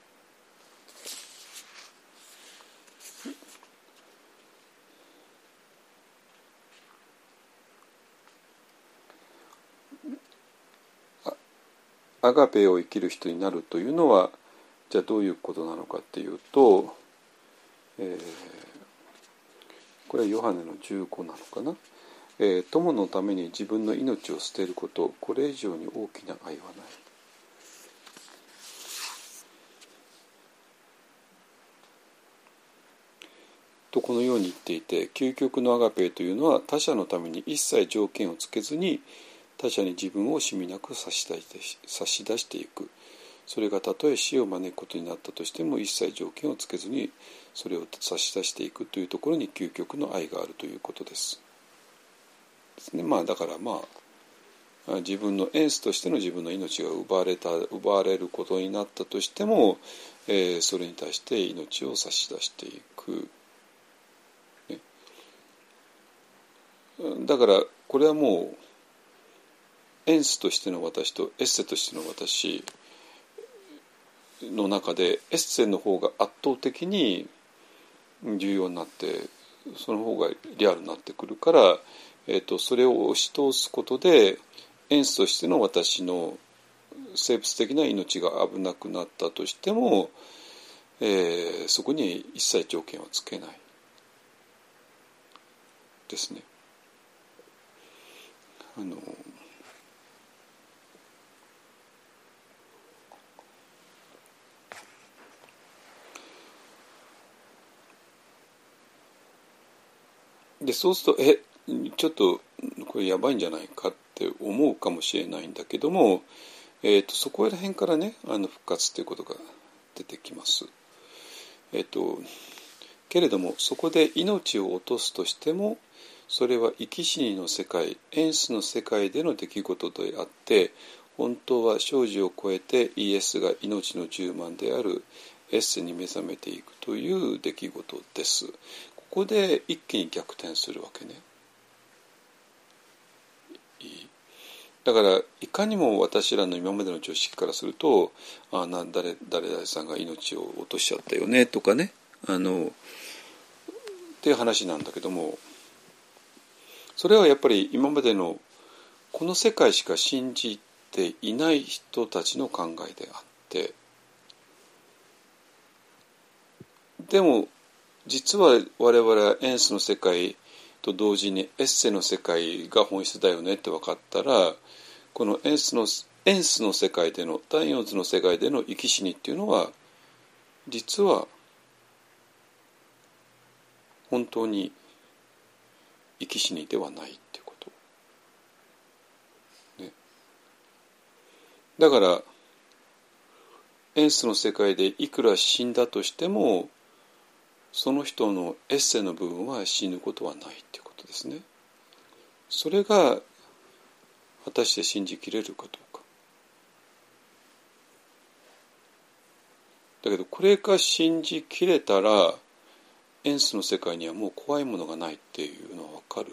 アガペを生きる人になるというのはじゃあどういうことなのかっていうと、えー、これはヨハネの15なのかな、えー、友のために自分の命を捨てることこれ以上に大きな愛はない。とこのように言っていて究極のアガペというのは他者のために一切条件をつけずに他者に自分を惜しみなく差し出して差し出していくそれがたとえ死を招くことになったとしても一切条件をつけずにそれを差し出していくというところに究極の愛があるということです。ですね、まあだからまあ自分のエンスとしての自分の命が奪われた奪われることになったとしても、えー、それに対して命を差し出していく。ね、だからこれはもうエンスとしての私とエッセとしての私の中でエッセンの方が圧倒的に重要になってその方がリアルになってくるから、えーと、それを押し通すことでエンスとしての私の生物的な命が危なくなったとしても、えー、そこに一切条件はつけないですね。あのでそうするとえちょっとこれやばいんじゃないかって思うかもしれないんだけども、えーと、そこら辺からねあの復活ということが出てきます。え、ー、とけれどもそこで命を落とすとしてもそれは生き死にの世界エンスの世界での出来事であって本当は生死を超えてイエスが命の充満であるエッセに目覚めていくという出来事です。ここで一気に逆転するわけね。だからいかにも私らの今までの常識からするとあな誰誰々さんが命を落としちゃったよねとかねあのっていう話なんだけどもそれはやっぱり今までのこの世界しか信じていない人たちの考えであってでも実は我々はエンスの世界と同時にエッセの世界が本質だよねって分かったらこのエンスのエンスの世界での第四図の世界での生き死にっていうのは実は本当に生き死にではないっていうこと。ね、だからエンスの世界でいくら死んだとしてもその人のエッセの部分は死ぬことはないっていうことですね。それが果たして信じきれるかどうか。だけどこれが信じきれたらエンスの世界にはもう怖いものがないっていうのはわかる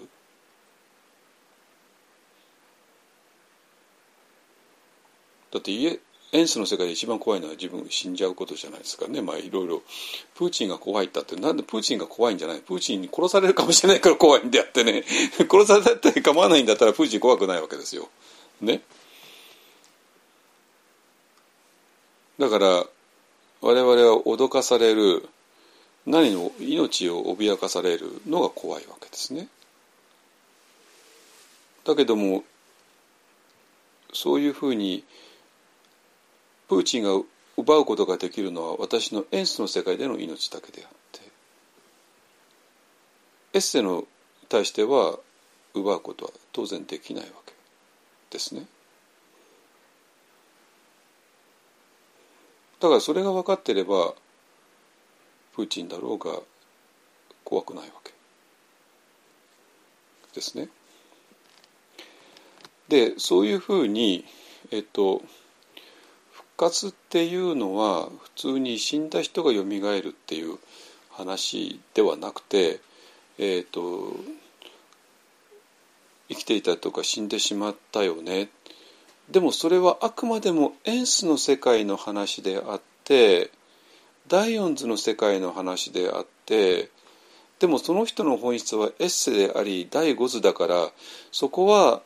だって家エンスの世界で一番怖いのは自分死んじゃうことじゃないですかねまあいろいろプーチンが怖いったってなんでプーチンが怖いんじゃない？プーチンに殺されるかもしれないから怖いんであってね 殺されて構わないんだったらプーチン怖くないわけですよ。ね。だから我々は脅かされる何の命を脅かされるのが怖いわけですね。だけどもそういうふうにプーチンが奪うことができるのは私のエンスの世界での命だけであってエッセの対しては奪うことは当然できないわけですね。だからそれが分かってればプーチンだろうが怖くないわけですね。でそういうふうにえっと活っていうのは普通に死んだ人がよみがえるっていう話ではなくて、えーと、生きていたとか死んでしまったよねでもそれはあくまでもエンスの世界の話であってダイオンズの世界の話であってでもその人の本質はエッセであり第五図だからそこは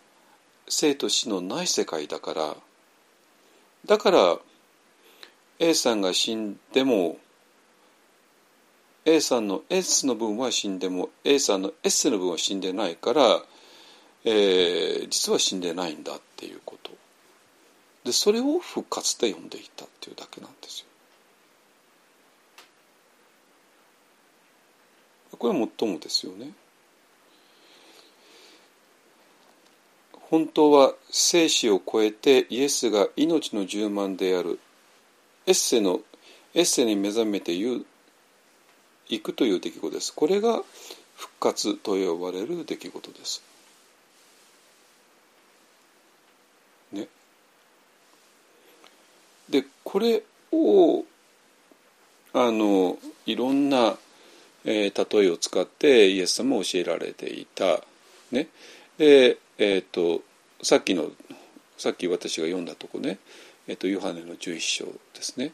生と死のない世界だから。だから A さんが死んでも A さんの S の分は死んでも A さんの S の分は死んでないから、えー、実は死んでないんだっていうことでそれを復活で呼んでいたっていうだけなんですよ。これは最もですよね。本当は生死を超えてイエスが命の充満であるエッセのエッセに目覚めていくという出来事です。これが復活と呼ばれる出来事です。ね。でこれをあのいろんな、えー、例えを使ってイエス様も教えられていた。ね。でえーと、さっきのさっき私が読んだとこね、えーと、ヨハネの11章ですね、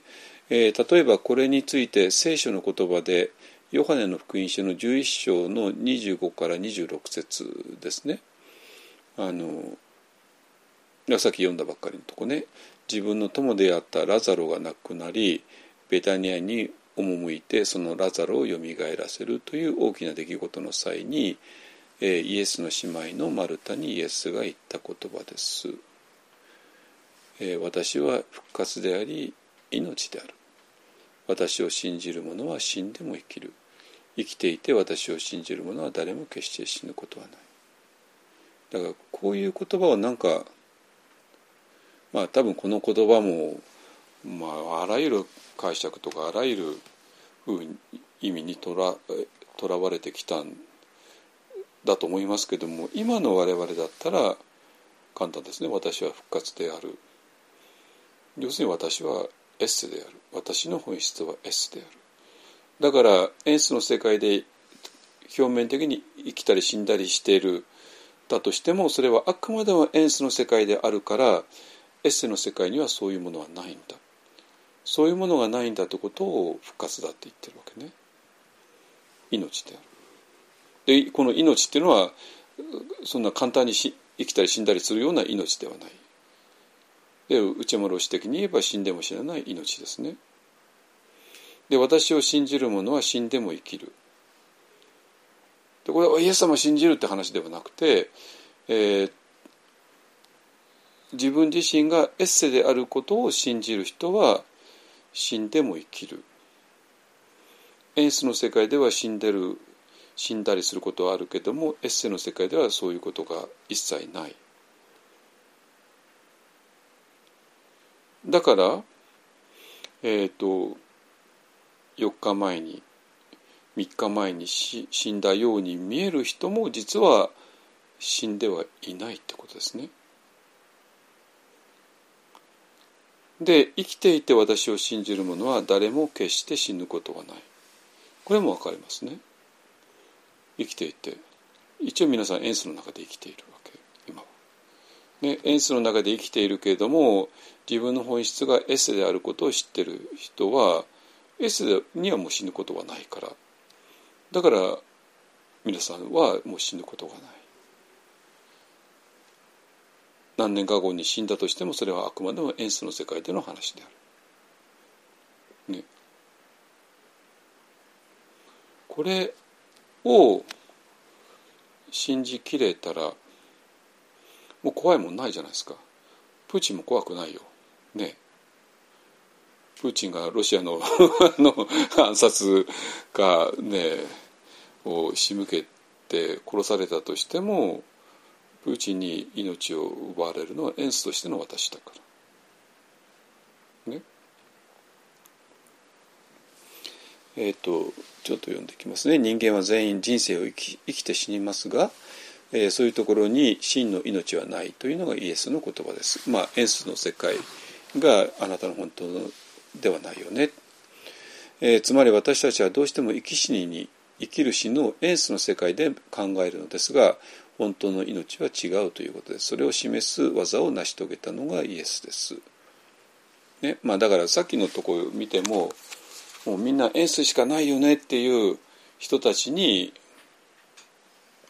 えー例えばこれについて聖書の言葉でヨハネの福音書の11章の25から26節ですね。あのさっき読んだばっかりのとこね。自分の友であったラザロが亡くなりベタニアに赴いてそのラザロをよみがえらせるという大きな出来事の際に、えーイエスの姉妹のマルタにイエスが言った言葉です。えー私は復活であり命である。私を信じる者は死んでも生きる。生きていて私を信じる者は誰も決して死ぬことはない。だからこういう言葉をなんかまあ多分この言葉も、まあ、あらゆる解釈とかあらゆる意味にとらとらわれてきたんだと思いますけども今の我々だったら簡単ですね。私は復活である。要するに私はエッセである。私の本質はエッセである。だからエンスの世界で表面的に生きたり死んだりしている。だとしてもそれはあくまでもエンスの世界であるからエッセの世界にはそういうものはないんだ。そういうものがないんだということを復活だって言ってるわけね。命である。でこの命っていうのはそんな簡単に生きたり死んだりするような命ではない。で内丸史的に言えば死んでも死なない命ですね。で私を信じる者は死んでも生きる。でこれはイエス様を信じるって話ではなくて、えー自分自身がエッセであることを信じる人は死んでも生きる。エンスの世界では死んでる死んだりすることはあるけどもエッセの世界ではそういうことが一切ない。だからえっ、と4日前に3日前に死死んだように見える人も実は死んではいないってことですね。で生きていて私を信じる者は誰も決して死ぬことはない。これも分かりますね。生きていて一応皆さんエンスの中で生きているわけ今は、ね、エンスの中で生きているけれども自分の本質がエスであることを知ってる人はエスにはもう死ぬことはないからだから皆さんはもう死ぬことがない何年か後に死んだとしてもそれはあくまでもエンスの世界での話である。ね。これを信じきれたらもう怖いもんないじゃないですか。プーチンも怖くないよ。ね。プーチンがロシアの の暗殺がねを仕向けて殺されたとしてもプーチンに命を奪われるのはエンスとしての私だから。ね。えっ、とちょっと読んでいきますね。人間は全員人生を生き生きて死にますが、えーそういうところに真の命はないというのがイエスの言葉です。まあエンスの世界があなたの本当のではないよね。えーつまり私たちはどうしても生き死にに生きる死のエンスの世界で考えるのですが本当の命は違うということですそれを示す技を成し遂げたのがイエスです。ねまあ、だからさっきのところを見てももうみんなエスしかないよねっていう人たちに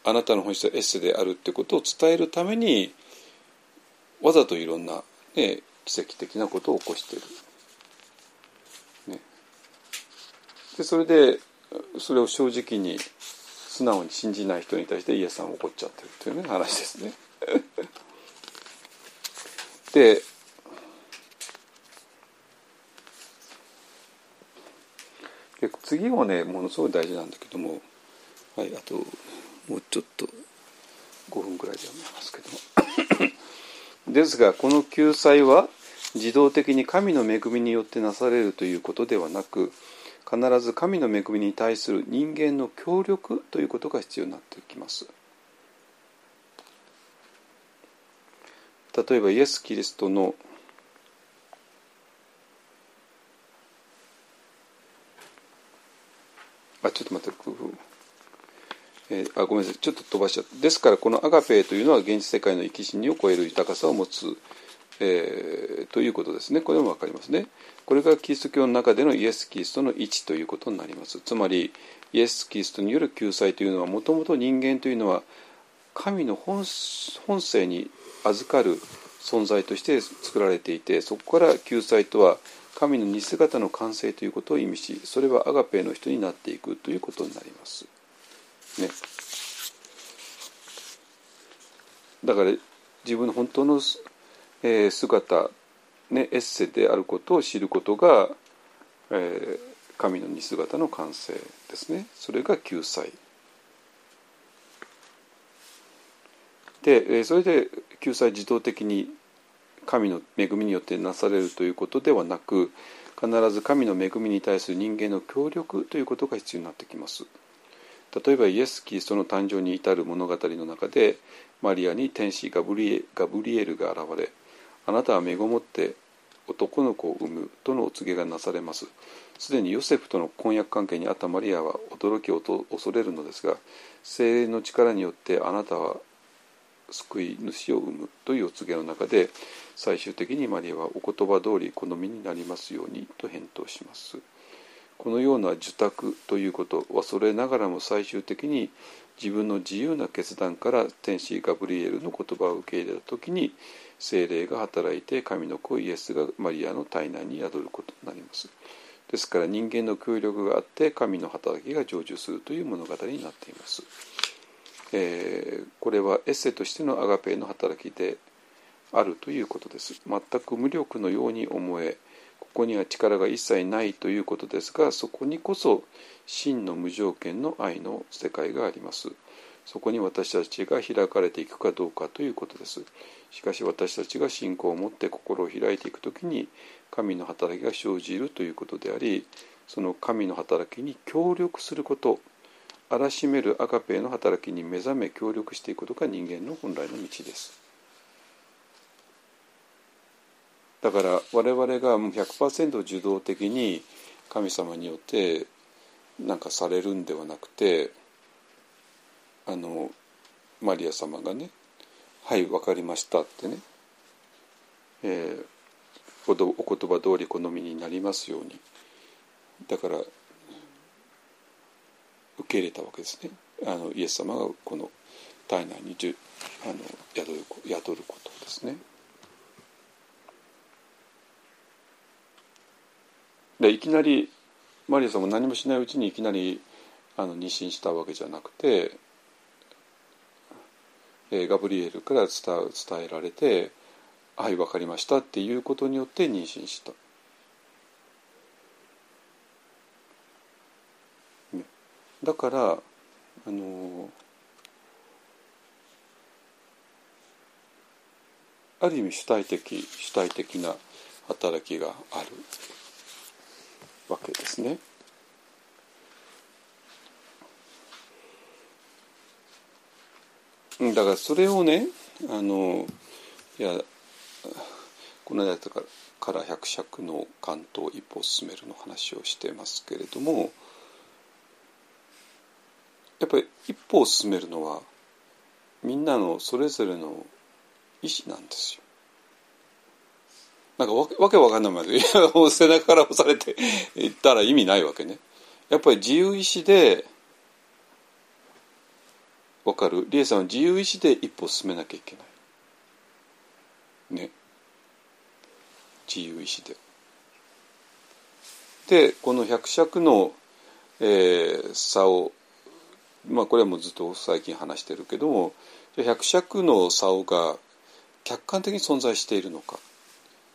あなたの本質はエスであるってことを伝えるためにわざといろんな、ね、奇跡的なことを起こしている。ね、でそれでそれを正直に素直に信じない人に対してイエスさんは怒っちゃってるっていうね話ですね。でで次はねものすごい大事なんだけどもはいあともうちょっと5分くらいで読みますけども。ですがこの救済は自動的に神の恵みによってなされるということではなく必ず神の恵みに対する人間の協力ということが必要になってきます。例えばイエス・キリストのあちょっと待ってえーあごめんなさい。ちょっと飛ばしちゃった。ですからこのアガペーというのは現実世界の生き死にを超える豊かさを持つえー、ということですね。これも分かりますね。これがキリスト教の中でのイエス・キリストの位置ということになります。つまりイエス・キリストによる救済というのはもともと人間というのは神の本本性に預かる存在として作られていてそこから救済とは神の似姿の完成ということを意味しそれはアガペの人になっていくということになります。ね、だから自分の本当の、えー、姿、ね、エッセであることを知ることが、えー、神の似姿の完成ですね。それが救済。でそれで救済自動的に神の恵みによってなされるということではなく必ず神の恵みに対する人間の協力ということが必要になってきます。例えばイエス・キリストの誕生に至る物語の中でマリアに天使ガブリエガブリエルが現れあなたは身ごもって男の子を産むとのお告げがなされます。すでにヨセフとの婚約関係にあったマリアは驚きを恐れるのですが精霊の力によってあなたは救い主を生むというお告げの中で最終的にマリアはお言葉通り好みになりますようにと返答します。このような受託ということはそれながらも最終的に自分の自由な決断から天使ガブリエルの言葉を受け入れた時に精霊が働いて神の子イエスがマリアの体内に宿ることになります。ですから人間の協力があって神の働きが成就するという物語になっています。えー、これはエッセとしてのアガペの働きであるということです。全く無力のように思えここには力が一切ないということですがそこにこそ真の無条件の愛の世界があります。そこに私たちが開かれていくかどうかということです。しかし私たちが信仰を持って心を開いていくときに神の働きが生じるということでありその神の働きに協力することあらしめるアカペの働きに目覚め協力していくことが人間の本来の道です。だから我々がもう100%受動的に神様によってなんかされるんではなくてあのマリア様がね「はい分かりました」ってね、えー、お言葉通り好みになりますように。だから受け入れたわけですねあのイエス様がこの体内にあの宿る宿ることですね。でいきなりマリアさんも何もしないうちにいきなりあの妊娠したわけじゃなくて、えー、ガブリエルから伝伝えられて「はい分かりました」っていうことによって妊娠した。だからあのある意味主体的主体的な働きがあるわけですね。だからそれをねあのいやこの間から百尺の関東一歩進めるの話をしてますけれどもやっぱり一歩を進めるのはみんなのそれぞれの意思なんですよ。なんかわわけわかんないまで背中から押されていったら意味ないわけね。やっぱり自由意志でわかる？理恵さんは自由意志で一歩進めなきゃいけない。ね。自由意志で。でこの百尺の、えー、差をまあこれはもうずっと最近話してるけども百尺の竿が客観的に存在しているのか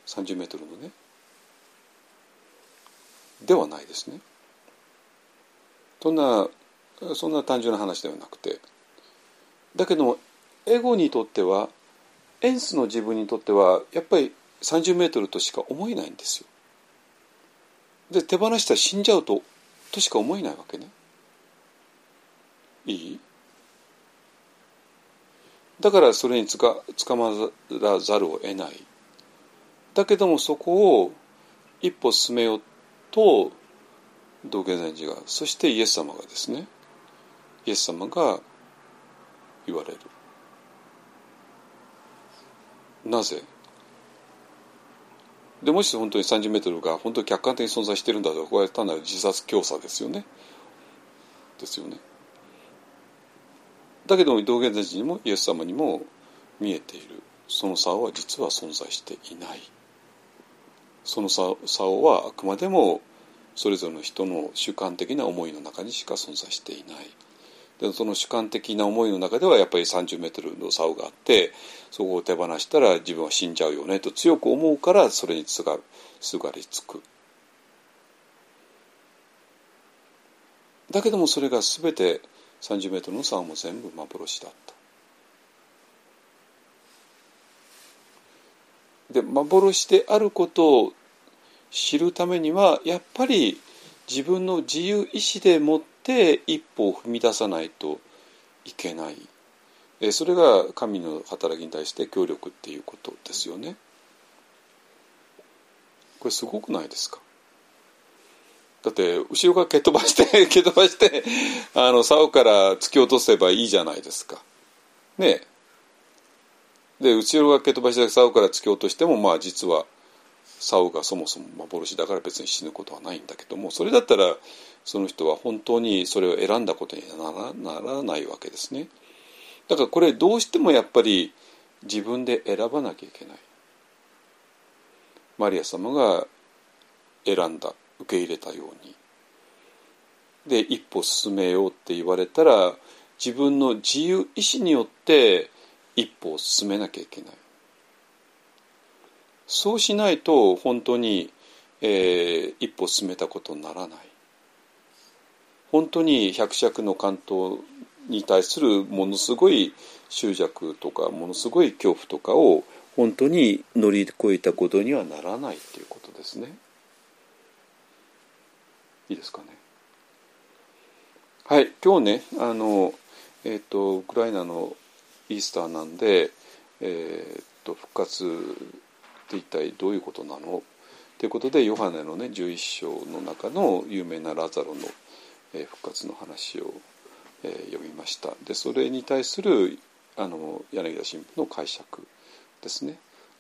？30メートルのね？ではないですね。そんなそんな単純な話ではなくてだけどもエゴにとってはエンスの自分にとってはやっぱり30メートルとしか思えないんですよ。で手放したら死んじゃうととしか思えないわけね。いい？だからそれにつかつかまらざるを得ない。だけどもそこを一歩進めようと道元禅師がそしてイエス様がですねイエス様が言われる。なぜ？でもし本当に30メートルが本当に客観的に存在してるんだとこれは単なる自殺教唆ですよね。ですよね。だけども道元禅師にもイエス様にも見えている。その竿は実は存在していない。その竿はあくまでもそれぞれの人の主観的な思いの中にしか存在していない。でその主観的な思いの中ではやっぱり30メートルの竿があってそこを手放したら自分は死んじゃうよねと強く思うからそれにすがすがりつく。だけどもそれが全て30メートルの竿も全部幻だった。で幻であることを知るためにはやっぱり自分の自由意志でもって一歩を踏み出さないといけない。それが神の働きに対して協力っていうことですよね。これすごくないですか？だって後ろから蹴飛ばして 蹴飛ばしてあの竿から突き落とせばいいじゃないですか。ねで後ろが蹴飛ばして竿から突き落としてもまあ実は竿がそもそも幻だから別に死ぬことはないんだけどもそれだったらその人は本当にそれを選んだことにならないわけですね。だからこれどうしてもやっぱり自分で選ばなきゃいけない。マリア様が選んだ受け入れたように。で一歩進めようって言われたら自分の自由意志によって一歩を進めなきゃいけない。そうしないと本当に、えー、一歩進めたことにならない。本当に百尺の関東に対するものすごい執着とかものすごい恐怖とかを本当に乗り越えたことにはならないっていうことですね。いいですかね。はい今日ねあの、えーと、ウクライナのイースターなんで、えーと復活って一体どういうことなの？ということでヨハネのね11章の中の有名なラザロの、え復活の話を、えー、読みました。でそれに対するあの柳田神父の解釈ですね。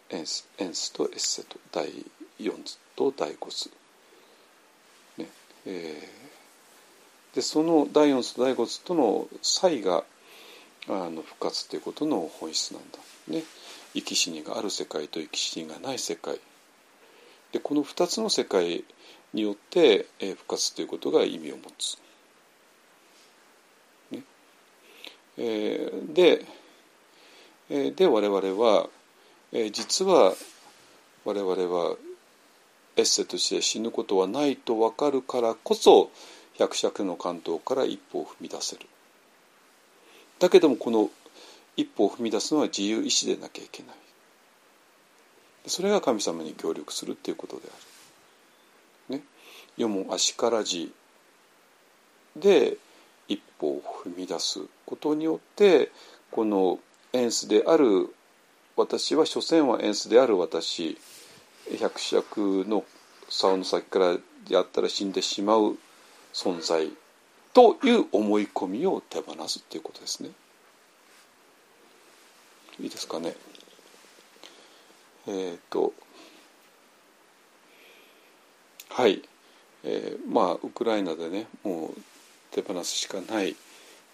エンスエンスとエッセと第4図と第5図、えー、でその第4図と第5図との差異があの復活ということの本質なんだね。生き死にがある世界と生き死にがない世界でこの2つの世界によって、えー、復活ということが意味を持つ。ねえー、で、えー、で我々は、えー、実は我々はエッセとして死ぬことはないと分かるからこそ百尺の関東から一歩を踏み出せる。だけどもこの一歩を踏み出すのは自由意志でなきゃいけないそれが神様に協力するっていうことである。ね、世も足からじで一歩を踏み出すことによってこのエンスである私は所詮はエンスである私百尺の竿の先からやったら死んでしまう存在という思い込みを手放すっていうことですね。いいですかね。えっ、ー、とはい、えー、まあウクライナでねもう手放すしかない、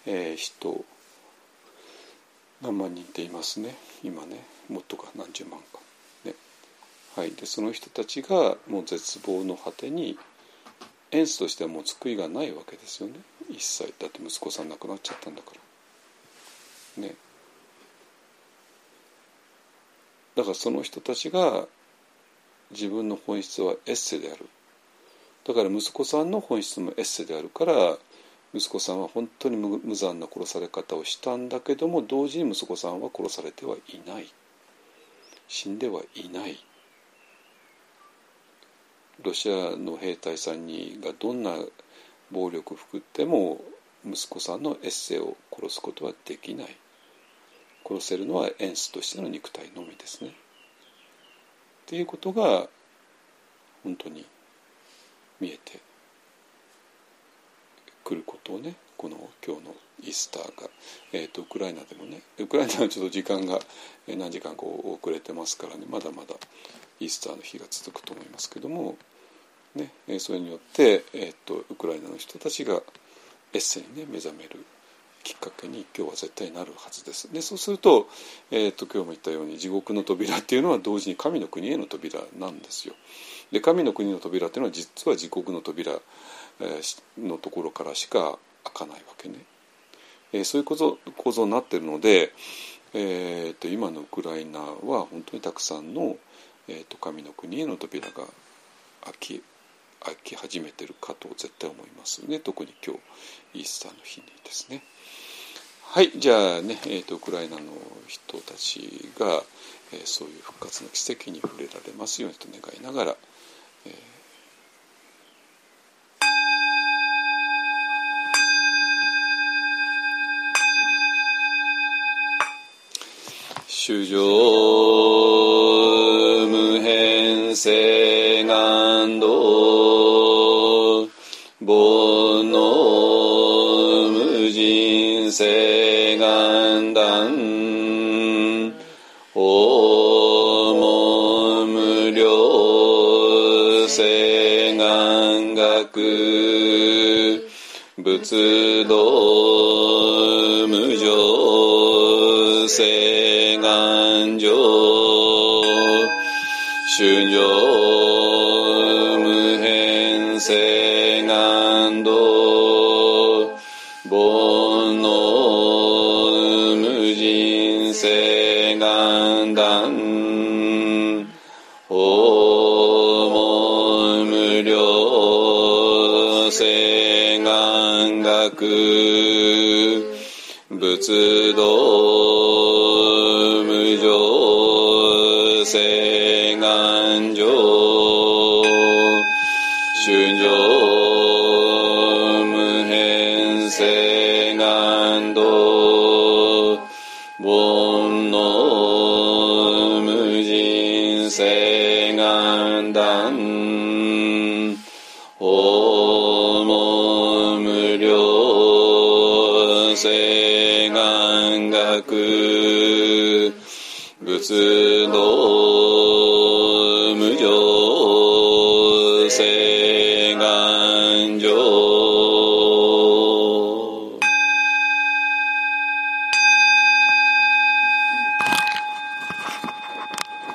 えー、人何万人っていますね今ねもっとか何十万か。はい、でその人たちがもう絶望の果てにエンスとしてはもう救いがないわけですよね。一切。だって息子さん亡くなっちゃったんだから。ね。だからその人たちが自分の本質はエッセである。だから息子さんの本質もエッセであるから息子さんは本当に無残な殺され方をしたんだけども同時に息子さんは殺されてはいない。死んではいない。ロシアの兵隊さんにがどんな暴力を含っても息子さんのエッセを殺すことはできない殺せるのはエンスとしての肉体のみですね。っていうことが本当に見えてくることをねこの今日のイースターが、えーと、ウクライナでもねウクライナはちょっと時間が何時間か遅れてますからねまだまだイースターの日が続くと思いますけども、ね、それによって、えーと、ウクライナの人たちがエッセに、ね、目覚めるきっかけに今日は絶対なるはずです。でそうすると,、えーと、今日も言ったように地獄の扉っていうのは同時に神の国への扉なんですよ。で神の国の扉っていうのは実は地獄の扉のところからしか開かないわけね。えー、そういう構造になってるので、えーと、今のウクライナは本当にたくさんの、えーと、神の国への扉が開き開き始めてるかと絶対思いますね特に今日イースターの日にですね。はいじゃあね、えーと、ウクライナの人たちが、えー、そういう復活の奇跡に触れられますようにと願いながら、えー主上無変性願道煩悩無人性願断。訪無量性願学。仏道無常。性願上主上無変性願道。煩悩無人性願断訪問無量性願学。仏道聖願上春上無変聖願道煩悩無人聖願断訪問無量聖願学仏道